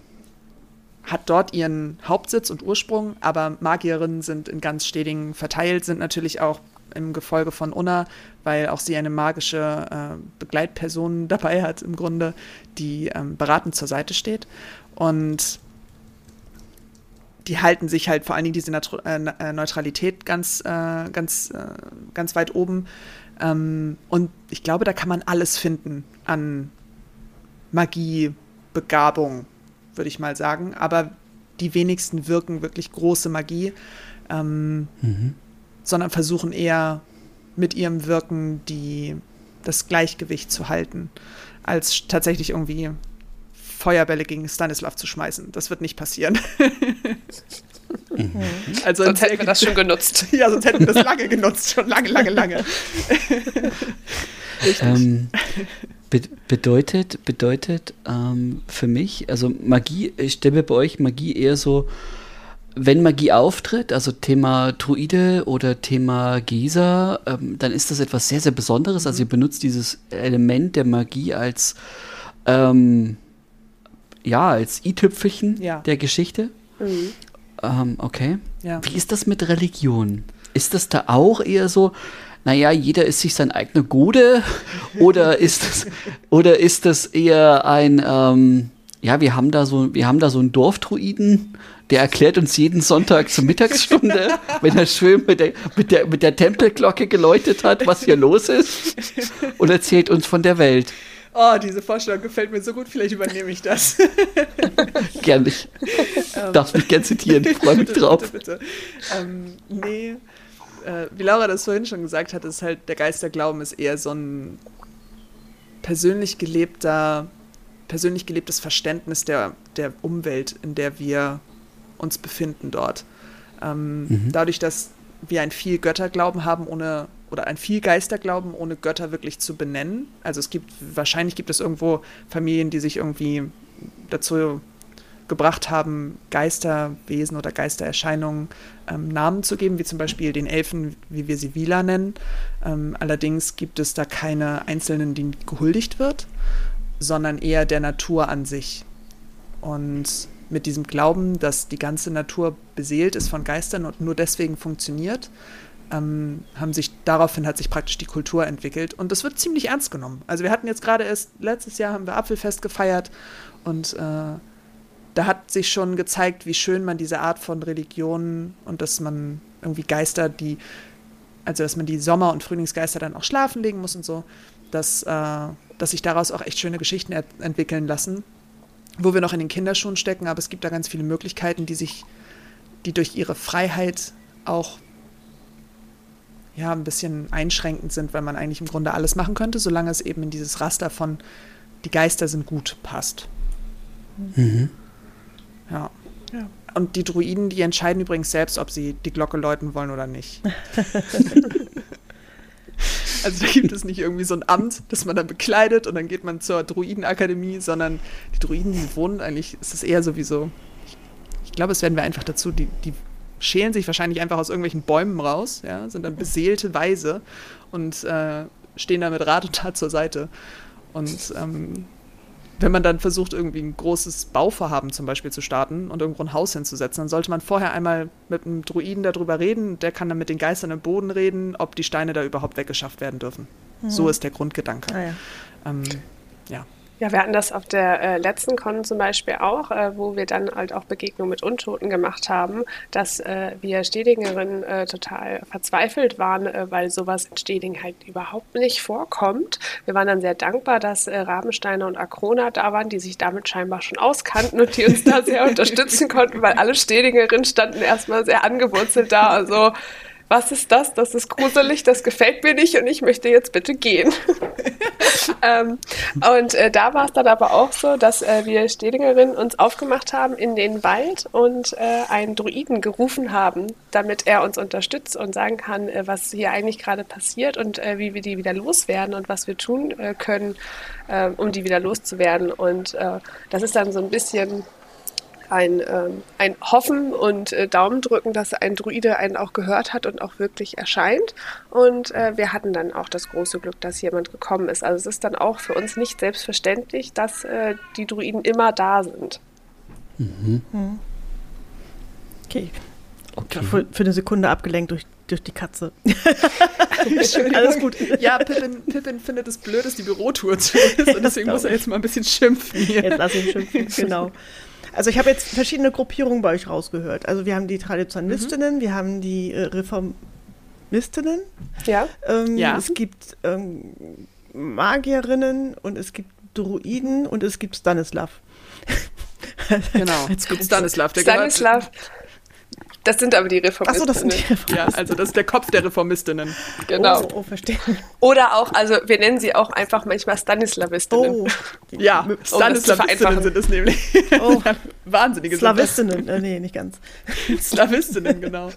hat dort ihren Hauptsitz und Ursprung, aber Magierinnen sind in ganz Stedingen verteilt, sind natürlich auch im Gefolge von Unna, weil auch sie eine magische äh, Begleitperson dabei hat, im Grunde, die ähm, beratend zur Seite steht. Und die halten sich halt vor allen Dingen diese Natu äh, äh, Neutralität ganz, äh, ganz, äh, ganz weit oben. Ähm, und ich glaube, da kann man alles finden an Magie, Begabung, würde ich mal sagen. Aber die wenigsten wirken wirklich große Magie, ähm, mhm. Sondern versuchen eher mit ihrem Wirken die, das Gleichgewicht zu halten, als tatsächlich irgendwie Feuerbälle gegen Stanislav zu schmeißen. Das wird nicht passieren. Mhm. Also sonst hätten wir das schon genutzt. Ja, sonst hätten wir das lange genutzt, schon lange, lange, lange. ähm, be bedeutet, bedeutet ähm, für mich, also Magie, ich stelle bei euch Magie eher so, wenn Magie auftritt, also Thema Druide oder Thema Gesa, ähm, dann ist das etwas sehr, sehr Besonderes. Also ihr benutzt dieses Element der Magie als ähm, ja, als i-Tüpfelchen ja. der Geschichte. Mhm. Ähm, okay. Ja. Wie ist das mit Religion? Ist das da auch eher so, naja, jeder ist sich sein eigener Gode? oder ist das, oder ist das eher ein, ähm, ja, wir haben da so, wir haben da so einen Dorfdruiden, der erklärt uns jeden Sonntag zur Mittagsstunde, wenn er schön mit der, mit, der, mit der Tempelglocke geläutet hat, was hier los ist, und erzählt uns von der Welt. Oh, diese Vorstellung gefällt mir so gut, vielleicht übernehme ich das. gern nicht. Ähm, Darfst mich gern zitieren, ich freue mich drauf. Bitte, bitte. Ähm, nee, äh, wie Laura das vorhin schon gesagt hat, ist halt, der Geisterglauben ist eher so ein persönlich gelebter, persönlich gelebtes Verständnis der, der Umwelt, in der wir uns befinden dort. Ähm, mhm. Dadurch, dass wir ein viel Götterglauben haben, ohne oder ein viel Geisterglauben, ohne Götter wirklich zu benennen. Also es gibt, wahrscheinlich gibt es irgendwo Familien, die sich irgendwie dazu gebracht haben, Geisterwesen oder Geistererscheinungen ähm, Namen zu geben, wie zum Beispiel den Elfen, wie wir sie Vila nennen. Ähm, allerdings gibt es da keine einzelnen, denen gehuldigt wird, sondern eher der Natur an sich. Und mit diesem Glauben, dass die ganze Natur beseelt ist von Geistern und nur deswegen funktioniert, ähm, haben sich daraufhin hat sich praktisch die Kultur entwickelt und das wird ziemlich ernst genommen. Also wir hatten jetzt gerade erst letztes Jahr haben wir Apfelfest gefeiert und äh, da hat sich schon gezeigt, wie schön man diese Art von Religion und dass man irgendwie Geister, die also dass man die Sommer- und Frühlingsgeister dann auch schlafen legen muss und so, dass, äh, dass sich daraus auch echt schöne Geschichten entwickeln lassen, wo wir noch in den Kinderschuhen stecken, aber es gibt da ganz viele Möglichkeiten, die sich, die durch ihre Freiheit auch ja, ein bisschen einschränkend sind, weil man eigentlich im Grunde alles machen könnte, solange es eben in dieses Raster von die Geister sind gut passt. Mhm. Ja. ja. Und die Druiden, die entscheiden übrigens selbst, ob sie die Glocke läuten wollen oder nicht. also da gibt es nicht irgendwie so ein Amt, das man dann bekleidet und dann geht man zur Druidenakademie, sondern die Druiden, die wohnen eigentlich, ist es eher sowieso, ich, ich glaube, es werden wir einfach dazu, die, die schälen sich wahrscheinlich einfach aus irgendwelchen Bäumen raus, ja, sind dann beseelte Weise und äh, stehen da mit Rat und Tat zur Seite. Und ähm, wenn man dann versucht, irgendwie ein großes Bauvorhaben zum Beispiel zu starten und irgendwo ein Haus hinzusetzen, dann sollte man vorher einmal mit einem Druiden darüber reden. Der kann dann mit den Geistern im Boden reden, ob die Steine da überhaupt weggeschafft werden dürfen. Mhm. So ist der Grundgedanke. Ah, ja. Ähm, ja. Ja, wir hatten das auf der äh, letzten Con zum Beispiel auch, äh, wo wir dann halt auch Begegnungen mit Untoten gemacht haben, dass äh, wir Stedingerinnen äh, total verzweifelt waren, äh, weil sowas in Steding halt überhaupt nicht vorkommt. Wir waren dann sehr dankbar, dass äh, Rabensteiner und Akrona da waren, die sich damit scheinbar schon auskannten und die uns da sehr unterstützen konnten, weil alle Stedingerinnen standen erstmal sehr angewurzelt da. Also was ist das? Das ist gruselig, das gefällt mir nicht und ich möchte jetzt bitte gehen. ähm, und äh, da war es dann aber auch so, dass äh, wir Stedingerinnen uns aufgemacht haben in den Wald und äh, einen Druiden gerufen haben, damit er uns unterstützt und sagen kann, äh, was hier eigentlich gerade passiert und äh, wie wir die wieder loswerden und was wir tun äh, können, um die wieder loszuwerden. Und das ist dann so ein bisschen ein, ähm, ein Hoffen und äh, Daumen drücken, dass ein Druide einen auch gehört hat und auch wirklich erscheint. Und äh, wir hatten dann auch das große Glück, dass jemand gekommen ist. Also es ist dann auch für uns nicht selbstverständlich, dass äh, die Druiden immer da sind. Mhm. mhm. Okay. okay. Für, für eine Sekunde abgelenkt durch durch die Katze. Alles gut. Ja, Pippin, Pippin findet es blöd, dass die Bürotour zu ist und deswegen muss er jetzt mal ein bisschen schimpfen hier. Jetzt lass ihn schimpfen, genau. Also ich habe jetzt verschiedene Gruppierungen bei euch rausgehört. Also wir haben die Traditionalistinnen, mhm. wir haben die äh, Reformistinnen. Ja. Ähm, ja. Es gibt ähm, Magierinnen und es gibt Druiden und es gibt Stanislav. genau. Es gibt Stanislav. Der Stanislav. Das sind aber die Reformistinnen. Achso, das sind die Reformistinnen. Ja, also das ist der Kopf der Reformistinnen. Genau. Oh, oh, verstehe. Oder auch, also wir nennen sie auch einfach manchmal Stanislavistinnen. Oh. Ja, Stanislavistinnen sind es nämlich. Oh. Wahnsinnige Slavistinnen, äh, nee, nicht ganz. Slavistinnen, genau.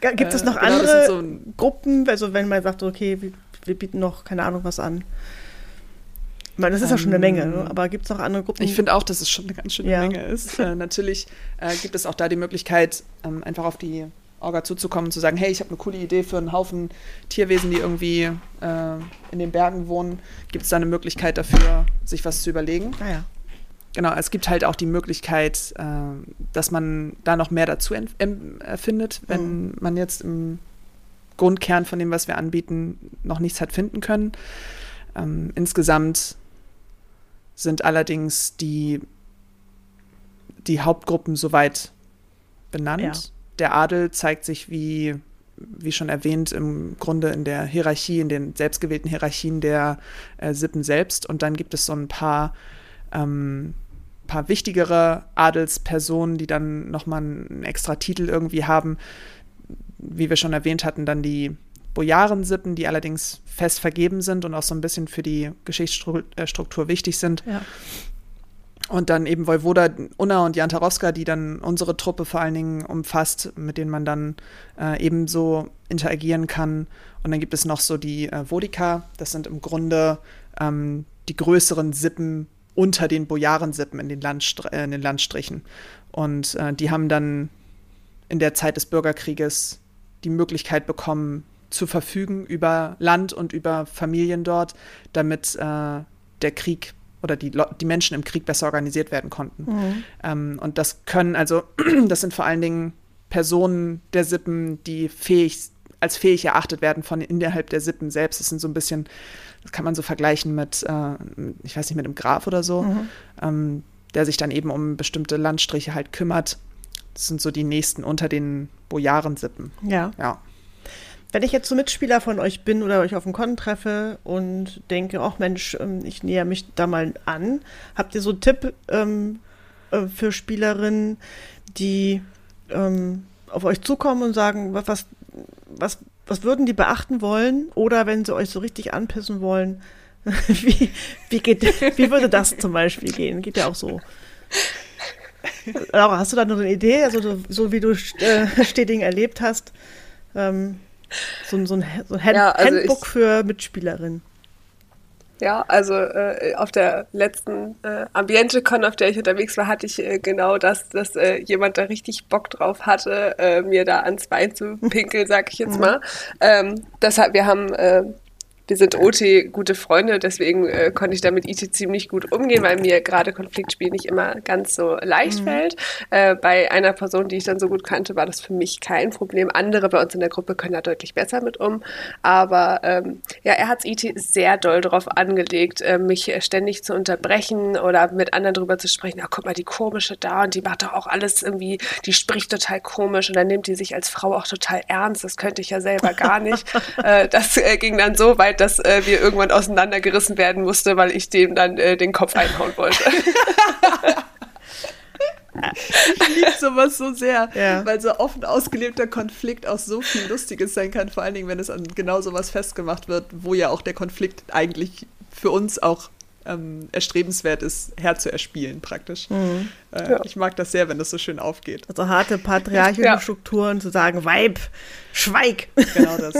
Gibt es noch äh, genau, andere so Gruppen, also wenn man sagt, okay, wir, wir bieten noch, keine Ahnung, was an? Ich meine, das ist ja schon eine Menge, ne? Ähm, aber gibt es noch andere Gruppen? Ich finde auch, dass es schon eine ganz schöne ja. Menge ist. Äh, natürlich äh, gibt es auch da die Möglichkeit, ähm, einfach auf die Orga zuzukommen und zu sagen, hey, ich habe eine coole Idee für einen Haufen Tierwesen, die irgendwie äh, in den Bergen wohnen. Gibt es da eine Möglichkeit dafür, sich was zu überlegen? Ah ja. Genau, es gibt halt auch die Möglichkeit, äh, dass man da noch mehr dazu erfindet, wenn mhm. man jetzt im Grundkern von dem, was wir anbieten, noch nichts hat finden können. Ähm, insgesamt sind allerdings die, die Hauptgruppen soweit benannt. Ja. Der Adel zeigt sich wie, wie schon erwähnt, im Grunde in der Hierarchie, in den selbstgewählten Hierarchien der äh, Sippen selbst. Und dann gibt es so ein paar, ähm, paar wichtigere Adelspersonen, die dann nochmal einen extra Titel irgendwie haben. Wie wir schon erwähnt hatten, dann die Bojarensippen, die allerdings fest vergeben sind und auch so ein bisschen für die Geschichtsstruktur wichtig sind. Ja. Und dann eben Vojvoda, Unna und Jantarowska, die dann unsere Truppe vor allen Dingen umfasst, mit denen man dann äh, ebenso interagieren kann. Und dann gibt es noch so die äh, Vodika, das sind im Grunde ähm, die größeren Sippen unter den Bojarensippen in den, Landstr äh, in den Landstrichen. Und äh, die haben dann in der Zeit des Bürgerkrieges die Möglichkeit bekommen, zu verfügen über Land und über Familien dort, damit äh, der Krieg oder die, die Menschen im Krieg besser organisiert werden konnten. Mhm. Ähm, und das können also, das sind vor allen Dingen Personen der Sippen, die fähig, als fähig erachtet werden von innerhalb der Sippen selbst. Das sind so ein bisschen, das kann man so vergleichen mit, äh, ich weiß nicht, mit einem Graf oder so, mhm. ähm, der sich dann eben um bestimmte Landstriche halt kümmert. Das sind so die nächsten unter den Bojarensippen. Ja. Ja. Wenn ich jetzt so Mitspieler von euch bin oder euch auf dem Con treffe und denke, ach Mensch, ähm, ich näher mich da mal an, habt ihr so einen Tipp ähm, äh, für Spielerinnen, die ähm, auf euch zukommen und sagen, was, was, was würden die beachten wollen? Oder wenn sie euch so richtig anpissen wollen, wie, wie, geht, wie würde das zum Beispiel gehen? Geht ja auch so. Laura, hast du da noch eine Idee? Also so, so wie du äh, Steding erlebt hast, ähm, so, so, ein, so ein Hand, ja, also Handbook ich, für Mitspielerinnen. Ja, also äh, auf der letzten äh, Ambiente-Con, auf der ich unterwegs war, hatte ich äh, genau das, dass äh, jemand da richtig Bock drauf hatte, äh, mir da ans Bein zu pinkeln, sag ich jetzt mhm. mal. Ähm, deshalb, wir haben äh, wir sind OT gute Freunde, deswegen äh, konnte ich damit IT ziemlich gut umgehen, weil mir gerade Konfliktspiel nicht immer ganz so leicht mhm. fällt. Äh, bei einer Person, die ich dann so gut kannte, war das für mich kein Problem. Andere bei uns in der Gruppe können da deutlich besser mit um. Aber ähm, ja, er hat IT sehr doll darauf angelegt, äh, mich ständig zu unterbrechen oder mit anderen darüber zu sprechen. Ja, guck mal, die komische da und die macht doch auch alles irgendwie, die spricht total komisch und dann nimmt die sich als Frau auch total ernst. Das könnte ich ja selber gar nicht. äh, das äh, ging dann so weit, dass äh, wir irgendwann auseinandergerissen werden musste, weil ich dem dann äh, den Kopf einhauen wollte. Ich liebe sowas so sehr, ja. weil so offen ausgelebter Konflikt auch so viel Lustiges sein kann, vor allen Dingen, wenn es an genau sowas festgemacht wird, wo ja auch der Konflikt eigentlich für uns auch ähm, erstrebenswert ist, herzuerspielen praktisch. Mhm. Äh, ja. Ich mag das sehr, wenn das so schön aufgeht. Also harte patriarchische ja. Strukturen zu sagen, Weib, schweig. Genau das.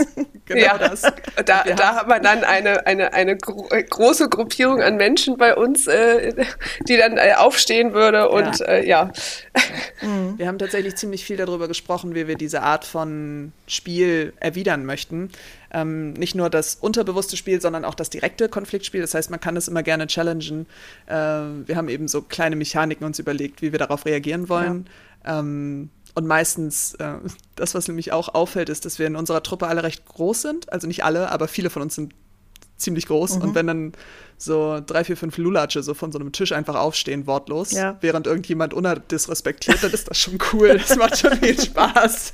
Genau ja. das. Da, da hat man dann eine, eine, eine gro äh, große Gruppierung an Menschen bei uns, äh, die dann äh, aufstehen würde und ja. Äh, ja. Mhm. Wir haben tatsächlich ziemlich viel darüber gesprochen, wie wir diese Art von Spiel erwidern möchten. Ähm, nicht nur das unterbewusste Spiel, sondern auch das direkte Konfliktspiel. Das heißt, man kann es immer gerne challengen. Äh, wir haben eben so kleine Mechaniken uns überlegt, wie wir darauf reagieren wollen. Ja. Ähm, und meistens, äh, das, was nämlich auch auffällt, ist, dass wir in unserer Truppe alle recht groß sind. Also nicht alle, aber viele von uns sind ziemlich groß. Mhm. Und wenn dann so drei, vier, fünf Lulatsche so von so einem Tisch einfach aufstehen, wortlos, ja. während irgendjemand disrespektiert, dann ist das schon cool. Das macht schon viel Spaß.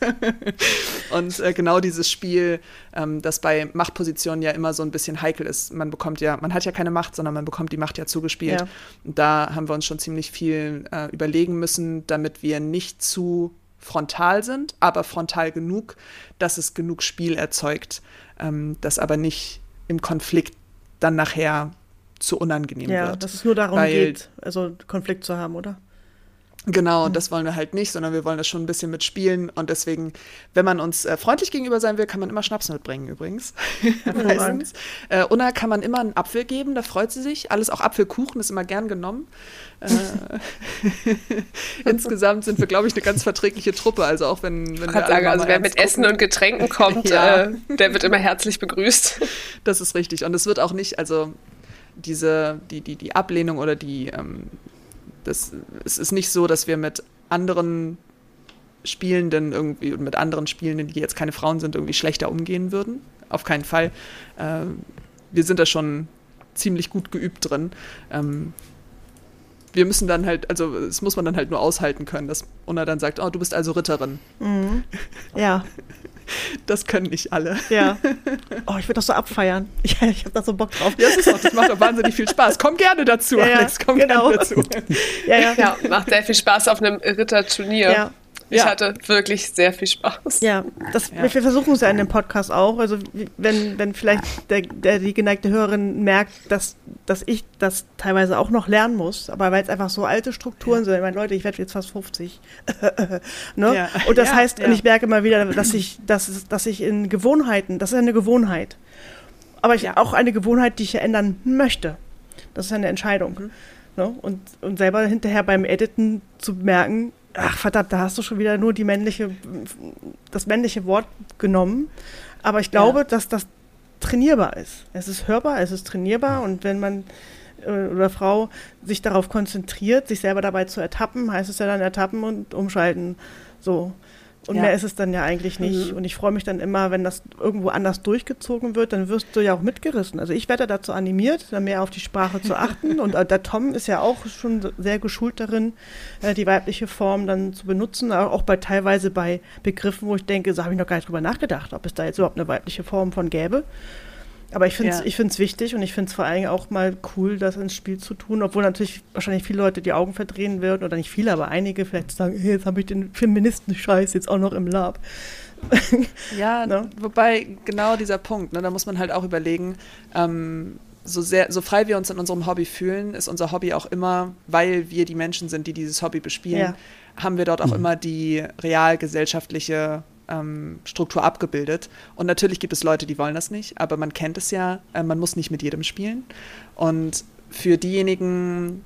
und äh, genau dieses Spiel, ähm, das bei Machtpositionen ja immer so ein bisschen heikel ist. Man bekommt ja, man hat ja keine Macht, sondern man bekommt die Macht ja zugespielt. Ja. Und da haben wir uns schon ziemlich viel äh, überlegen müssen, damit wir nicht zu frontal sind, aber frontal genug, dass es genug Spiel erzeugt, ähm, das aber nicht im Konflikt dann nachher zu unangenehm ja, wird. Ja, dass es nur darum Weil, geht, also Konflikt zu haben, oder? Genau, mhm. das wollen wir halt nicht, sondern wir wollen das schon ein bisschen mitspielen. Und deswegen, wenn man uns äh, freundlich gegenüber sein will, kann man immer Schnaps mitbringen übrigens. Meistens. Äh, Unna kann man immer einen Apfel geben, da freut sie sich. Alles, auch Apfelkuchen ist immer gern genommen. Äh, insgesamt sind wir, glaube ich, eine ganz verträgliche Truppe. Also auch wenn, wenn wir sagen, also wer mit gucken. Essen und Getränken kommt, ja. äh, der wird immer herzlich begrüßt. Das ist richtig. Und es wird auch nicht, also diese, die, die, die Ablehnung oder die ähm, das, es ist nicht so, dass wir mit anderen Spielenden irgendwie und mit anderen Spielenden, die jetzt keine Frauen sind, irgendwie schlechter umgehen würden. Auf keinen Fall. Äh, wir sind da schon ziemlich gut geübt drin. Ähm, wir müssen dann halt, also es muss man dann halt nur aushalten können, dass Unna dann sagt, oh, du bist also Ritterin. Mhm. Ja. Das können nicht alle. Ja. Oh, ich würde das so abfeiern. Ich, ich habe da so Bock drauf. Ja, das, ist auch, das macht auch wahnsinnig viel Spaß. Komm gerne dazu, ja, Alex. Komm genau. gerne dazu. Ja, ja. ja, macht sehr viel Spaß auf einem Ritterturnier. Ja. Ich ja. hatte wirklich sehr viel Spaß. Ja, das, ja. wir versuchen es ja in dem Podcast auch. Also wenn, wenn vielleicht der, der, die geneigte Hörerin merkt, dass, dass ich das teilweise auch noch lernen muss, aber weil es einfach so alte Strukturen ja. sind. Ich meine, Leute, ich werde jetzt fast 50. ne? ja. Und das heißt, und ich merke immer wieder, dass ich, dass, dass ich in Gewohnheiten, das ist eine Gewohnheit. Aber ich, auch eine Gewohnheit, die ich ändern möchte. Das ist eine Entscheidung. Mhm. Ne? Und, und selber hinterher beim Editen zu merken, ach verdammt, da hast du schon wieder nur die männliche, das männliche Wort genommen. Aber ich glaube, ja. dass das trainierbar ist. Es ist hörbar, es ist trainierbar und wenn man äh, oder Frau sich darauf konzentriert, sich selber dabei zu ertappen, heißt es ja dann ertappen und umschalten. So. Und ja. mehr ist es dann ja eigentlich nicht. Mhm. Und ich freue mich dann immer, wenn das irgendwo anders durchgezogen wird, dann wirst du ja auch mitgerissen. Also ich werde dazu animiert, dann mehr auf die Sprache zu achten. Und äh, der Tom ist ja auch schon sehr geschult darin, äh, die weibliche Form dann zu benutzen, auch bei teilweise bei Begriffen, wo ich denke, so habe ich noch gar nicht drüber nachgedacht, ob es da jetzt überhaupt eine weibliche Form von gäbe. Aber ich finde es ja. Ich wichtig und ich finde es vor allem auch mal cool, das ins Spiel zu tun, obwohl natürlich wahrscheinlich viele Leute die Augen verdrehen würden oder nicht viele, aber einige vielleicht sagen, hey, jetzt habe ich den Feministenscheiß jetzt auch noch im Lab. ja, ne? wobei genau dieser Punkt, ne, da muss man halt auch überlegen, ähm, so sehr, so frei wir uns in unserem Hobby fühlen, ist unser Hobby auch immer, weil wir die Menschen sind, die dieses Hobby bespielen, ja. haben wir dort auch mhm. immer die realgesellschaftliche ähm, Struktur abgebildet. Und natürlich gibt es Leute, die wollen das nicht, aber man kennt es ja, äh, man muss nicht mit jedem spielen. Und für diejenigen,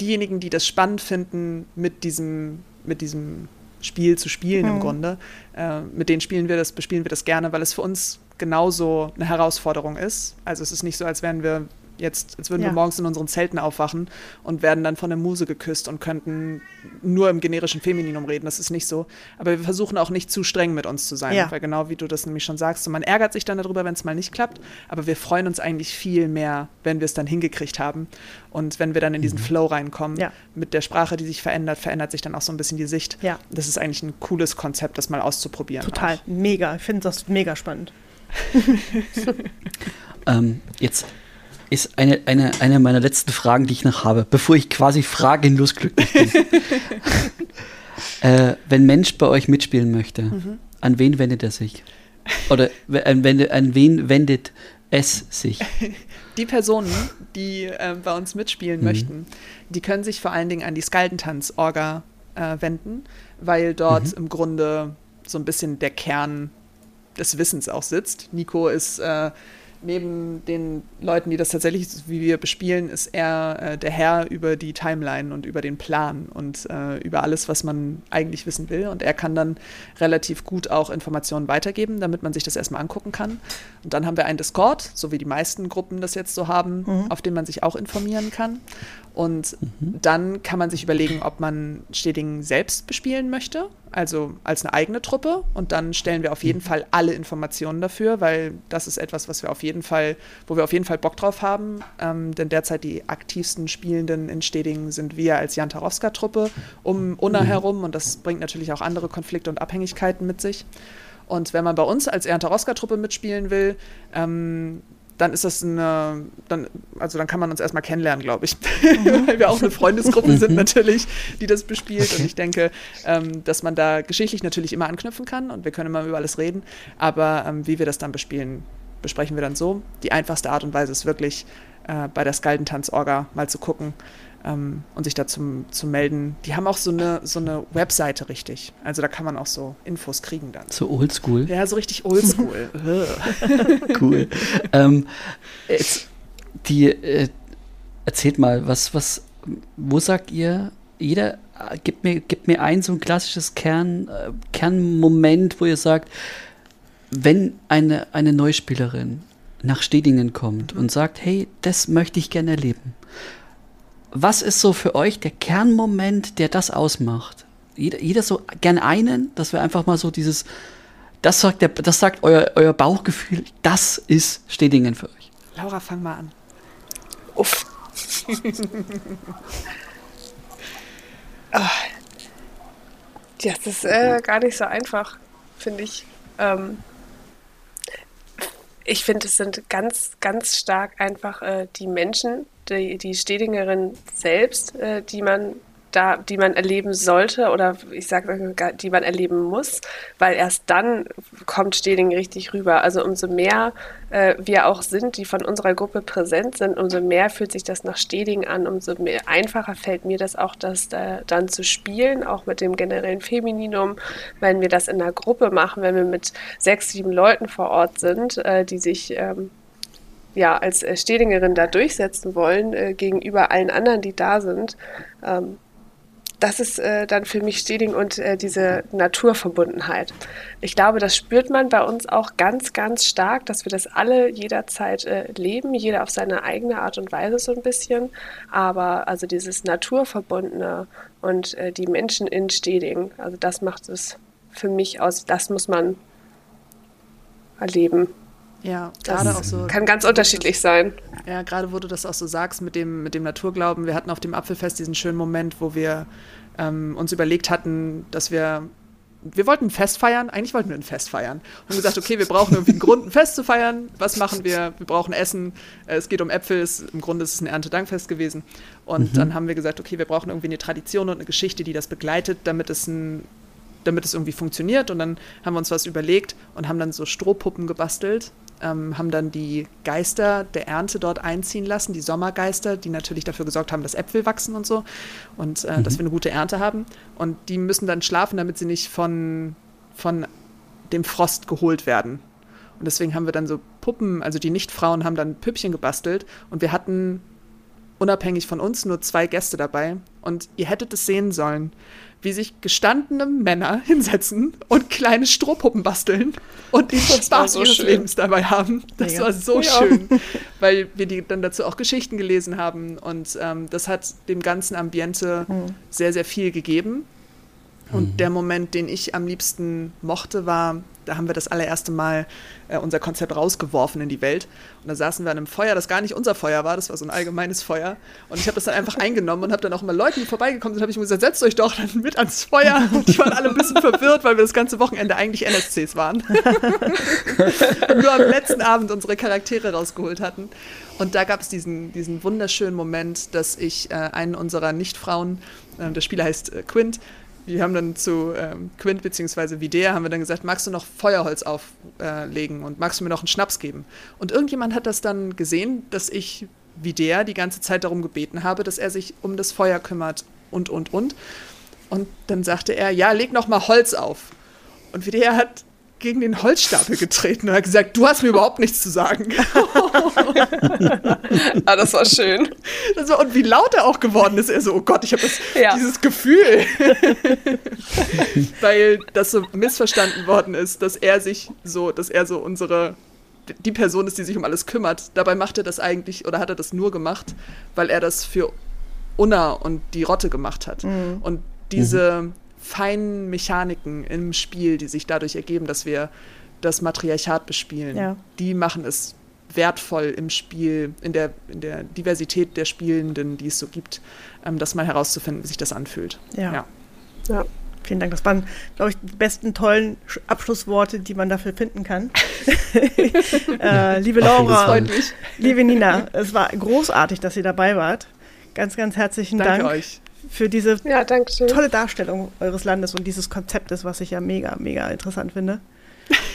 diejenigen, die das spannend finden, mit diesem, mit diesem Spiel zu spielen mhm. im Grunde, äh, mit denen spielen wir das, bespielen wir das gerne, weil es für uns genauso eine Herausforderung ist. Also es ist nicht so, als wären wir jetzt, als würden ja. wir morgens in unseren Zelten aufwachen und werden dann von der Muse geküsst und könnten nur im generischen Femininum reden. Das ist nicht so. Aber wir versuchen auch nicht zu streng mit uns zu sein, ja. weil genau wie du das nämlich schon sagst, so man ärgert sich dann darüber, wenn es mal nicht klappt, aber wir freuen uns eigentlich viel mehr, wenn wir es dann hingekriegt haben und wenn wir dann in diesen mhm. Flow reinkommen. Ja. Mit der Sprache, die sich verändert, verändert sich dann auch so ein bisschen die Sicht. Ja. Das ist eigentlich ein cooles Konzept, das mal auszuprobieren. Total, auch. mega. Ich finde das mega spannend. ähm, jetzt ist eine, eine, eine meiner letzten Fragen, die ich noch habe, bevor ich quasi fragenlos glücklich bin. äh, wenn Mensch bei euch mitspielen möchte, mhm. an wen wendet er sich? Oder an, an wen wendet es sich? Die Personen, die äh, bei uns mitspielen mhm. möchten, die können sich vor allen Dingen an die Skaldentanz-Orga äh, wenden, weil dort mhm. im Grunde so ein bisschen der Kern des Wissens auch sitzt. Nico ist äh, neben den Leuten, die das tatsächlich wie wir bespielen, ist er äh, der Herr über die Timeline und über den Plan und äh, über alles, was man eigentlich wissen will. Und er kann dann relativ gut auch Informationen weitergeben, damit man sich das erstmal angucken kann. Und dann haben wir einen Discord, so wie die meisten Gruppen das jetzt so haben, mhm. auf dem man sich auch informieren kann. Und mhm. dann kann man sich überlegen, ob man Stedingen selbst bespielen möchte, also als eine eigene Truppe. Und dann stellen wir auf jeden mhm. Fall alle Informationen dafür, weil das ist etwas, was wir auf jeden Fall, wo wir auf jeden Fall Bock drauf haben. Ähm, denn derzeit die aktivsten Spielenden in Stedingen sind wir als Jan Tarowska-Truppe um Unna mhm. herum. Und das bringt natürlich auch andere Konflikte und Abhängigkeiten mit sich. Und wenn man bei uns als Ernte Roska-Truppe mitspielen will, ähm, dann ist das eine, dann, also dann kann man uns erstmal kennenlernen, glaube ich. Mhm. Weil wir auch eine Freundesgruppe sind natürlich, die das bespielt. Und ich denke, ähm, dass man da geschichtlich natürlich immer anknüpfen kann und wir können immer über alles reden. Aber ähm, wie wir das dann bespielen, besprechen wir dann so. Die einfachste Art und Weise ist wirklich, äh, bei der Skaldentanz-Orga mal zu gucken, ähm, und sich da zum, zu melden. Die haben auch so eine, so eine Webseite richtig. Also da kann man auch so Infos kriegen dann. So oldschool? Ja, so richtig oldschool. cool. ähm, jetzt, die, äh, erzählt mal, was, was, wo sagt ihr, jeder, äh, gibt mir, gibt mir ein so ein klassisches Kern, äh, Kernmoment, wo ihr sagt, wenn eine, eine Neuspielerin nach Stedingen kommt mhm. und sagt, hey, das möchte ich gerne erleben was ist so für euch der Kernmoment, der das ausmacht? Jeder, jeder so gern einen, dass wir einfach mal so dieses, das sagt, der, das sagt euer, euer Bauchgefühl, das ist Stedingen für euch. Laura, fang mal an. Uff. oh. Ja, das ist äh, gar nicht so einfach, finde ich. Ähm, ich finde, es sind ganz, ganz stark einfach äh, die Menschen, die, die Stedingerin selbst, äh, die man da, die man erleben sollte oder ich sage, die man erleben muss, weil erst dann kommt Steding richtig rüber. Also umso mehr äh, wir auch sind, die von unserer Gruppe präsent sind, umso mehr fühlt sich das nach Steding an, umso mehr, einfacher fällt mir das auch, das äh, dann zu spielen, auch mit dem generellen Femininum, wenn wir das in einer Gruppe machen, wenn wir mit sechs, sieben Leuten vor Ort sind, äh, die sich ähm, ja, als äh, Stedingerin da durchsetzen wollen äh, gegenüber allen anderen, die da sind. Ähm, das ist äh, dann für mich Steding und äh, diese Naturverbundenheit. Ich glaube, das spürt man bei uns auch ganz, ganz stark, dass wir das alle jederzeit äh, leben, jeder auf seine eigene Art und Weise so ein bisschen. Aber also dieses Naturverbundene und äh, die Menschen in Steding, also das macht es für mich aus, das muss man erleben. Ja, gerade auch so. Kann ganz unterschiedlich sein. Ja, gerade wo du das auch so sagst mit dem, mit dem Naturglauben. Wir hatten auf dem Apfelfest diesen schönen Moment, wo wir ähm, uns überlegt hatten, dass wir wir wollten ein Fest feiern, eigentlich wollten wir ein Fest feiern. Und gesagt, okay, wir brauchen irgendwie einen Grund, ein Fest zu feiern. Was machen wir? Wir brauchen Essen. Äh, es geht um Äpfel. Es, Im Grunde ist es ein Erntedankfest gewesen. Und mhm. dann haben wir gesagt, okay, wir brauchen irgendwie eine Tradition und eine Geschichte, die das begleitet, damit es ein damit es irgendwie funktioniert. Und dann haben wir uns was überlegt und haben dann so Strohpuppen gebastelt ähm, haben dann die Geister der Ernte dort einziehen lassen, die Sommergeister, die natürlich dafür gesorgt haben, dass Äpfel wachsen und so und äh, mhm. dass wir eine gute Ernte haben. Und die müssen dann schlafen, damit sie nicht von, von dem Frost geholt werden. Und deswegen haben wir dann so Puppen, also die Nicht-Frauen haben dann Püppchen gebastelt und wir hatten unabhängig von uns nur zwei Gäste dabei. Und ihr hättet es sehen sollen wie sich gestandene Männer hinsetzen und kleine Strohpuppen basteln und den Spaß so ihres schön. Lebens dabei haben. Das ja. war so ja. schön, weil wir die dann dazu auch Geschichten gelesen haben und ähm, das hat dem ganzen Ambiente mhm. sehr, sehr viel gegeben. Und mhm. der Moment, den ich am liebsten mochte, war, da haben wir das allererste Mal äh, unser Konzept rausgeworfen in die Welt. Und da saßen wir an einem Feuer, das gar nicht unser Feuer war, das war so ein allgemeines Feuer. Und ich habe das dann einfach eingenommen und habe dann auch immer Leuten, die vorbeigekommen sind, habe ich mir gesagt, setzt euch doch dann mit ans Feuer. Und die waren alle ein bisschen verwirrt, weil wir das ganze Wochenende eigentlich NSCs waren. und nur am letzten Abend unsere Charaktere rausgeholt hatten. Und da gab es diesen, diesen wunderschönen Moment, dass ich äh, einen unserer Nichtfrauen, äh, der Spieler heißt äh, Quint, wir haben dann zu ähm, Quint bzw. Videa haben wir dann gesagt, magst du noch Feuerholz auflegen äh, und magst du mir noch einen Schnaps geben? Und irgendjemand hat das dann gesehen, dass ich Videa die ganze Zeit darum gebeten habe, dass er sich um das Feuer kümmert und, und, und. Und dann sagte er, ja, leg noch mal Holz auf. Und Videa hat gegen den Holzstapel getreten und hat gesagt, du hast mir überhaupt nichts zu sagen. ah, das war schön. Das war, und wie laut er auch geworden ist. Er so, oh Gott, ich habe ja. dieses Gefühl. Weil das so missverstanden worden ist, dass er sich so, dass er so unsere die Person ist, die sich um alles kümmert. Dabei macht er das eigentlich oder hat er das nur gemacht, weil er das für Unna und die Rotte gemacht hat. Mhm. Und diese, mhm feinen Mechaniken im Spiel, die sich dadurch ergeben, dass wir das Matriarchat bespielen, ja. die machen es wertvoll im Spiel, in der, in der Diversität der Spielenden, die es so gibt, ähm, das mal herauszufinden, wie sich das anfühlt. Ja. ja. ja. Vielen Dank. Das waren, glaube ich, die besten tollen Abschlussworte, die man dafür finden kann. äh, liebe Laura, liebe Nina, es war großartig, dass ihr dabei wart. Ganz, ganz herzlichen Danke Dank. euch für diese ja, tolle Darstellung eures Landes und dieses Konzeptes, was ich ja mega, mega interessant finde.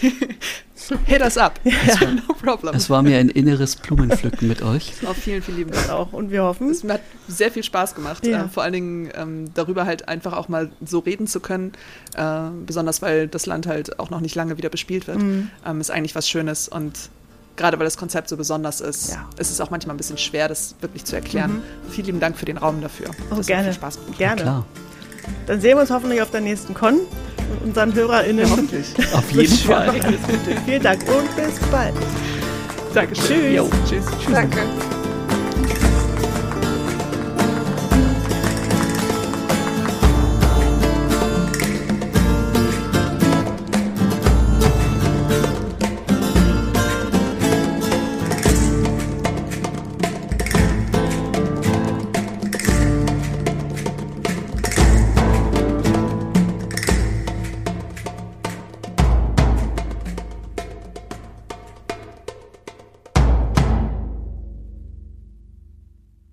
Hit us up. Ja. No problem. Es war mir ein inneres Blumenpflücken mit euch. Auch vielen, vielen lieben Dank auch. Und wir hoffen. Es hat sehr viel Spaß gemacht. Ja. Äh, vor allen Dingen ähm, darüber halt einfach auch mal so reden zu können. Äh, besonders weil das Land halt auch noch nicht lange wieder bespielt wird. Mhm. Ähm, ist eigentlich was Schönes. Und gerade weil das Konzept so besonders ist, ja. ist es auch manchmal ein bisschen schwer, das wirklich zu erklären. Mhm. Vielen lieben Dank für den Raum dafür. Oh, das gerne. hat viel Spaß gemacht. Gerne. Ja, Dann sehen wir uns hoffentlich auf der nächsten Con mit unseren HörerInnen. Ja, hoffentlich. auf jeden Fall. Vielen Dank und bis bald. Dankeschön. Tschüss. Tschüss. Tschüss. Danke.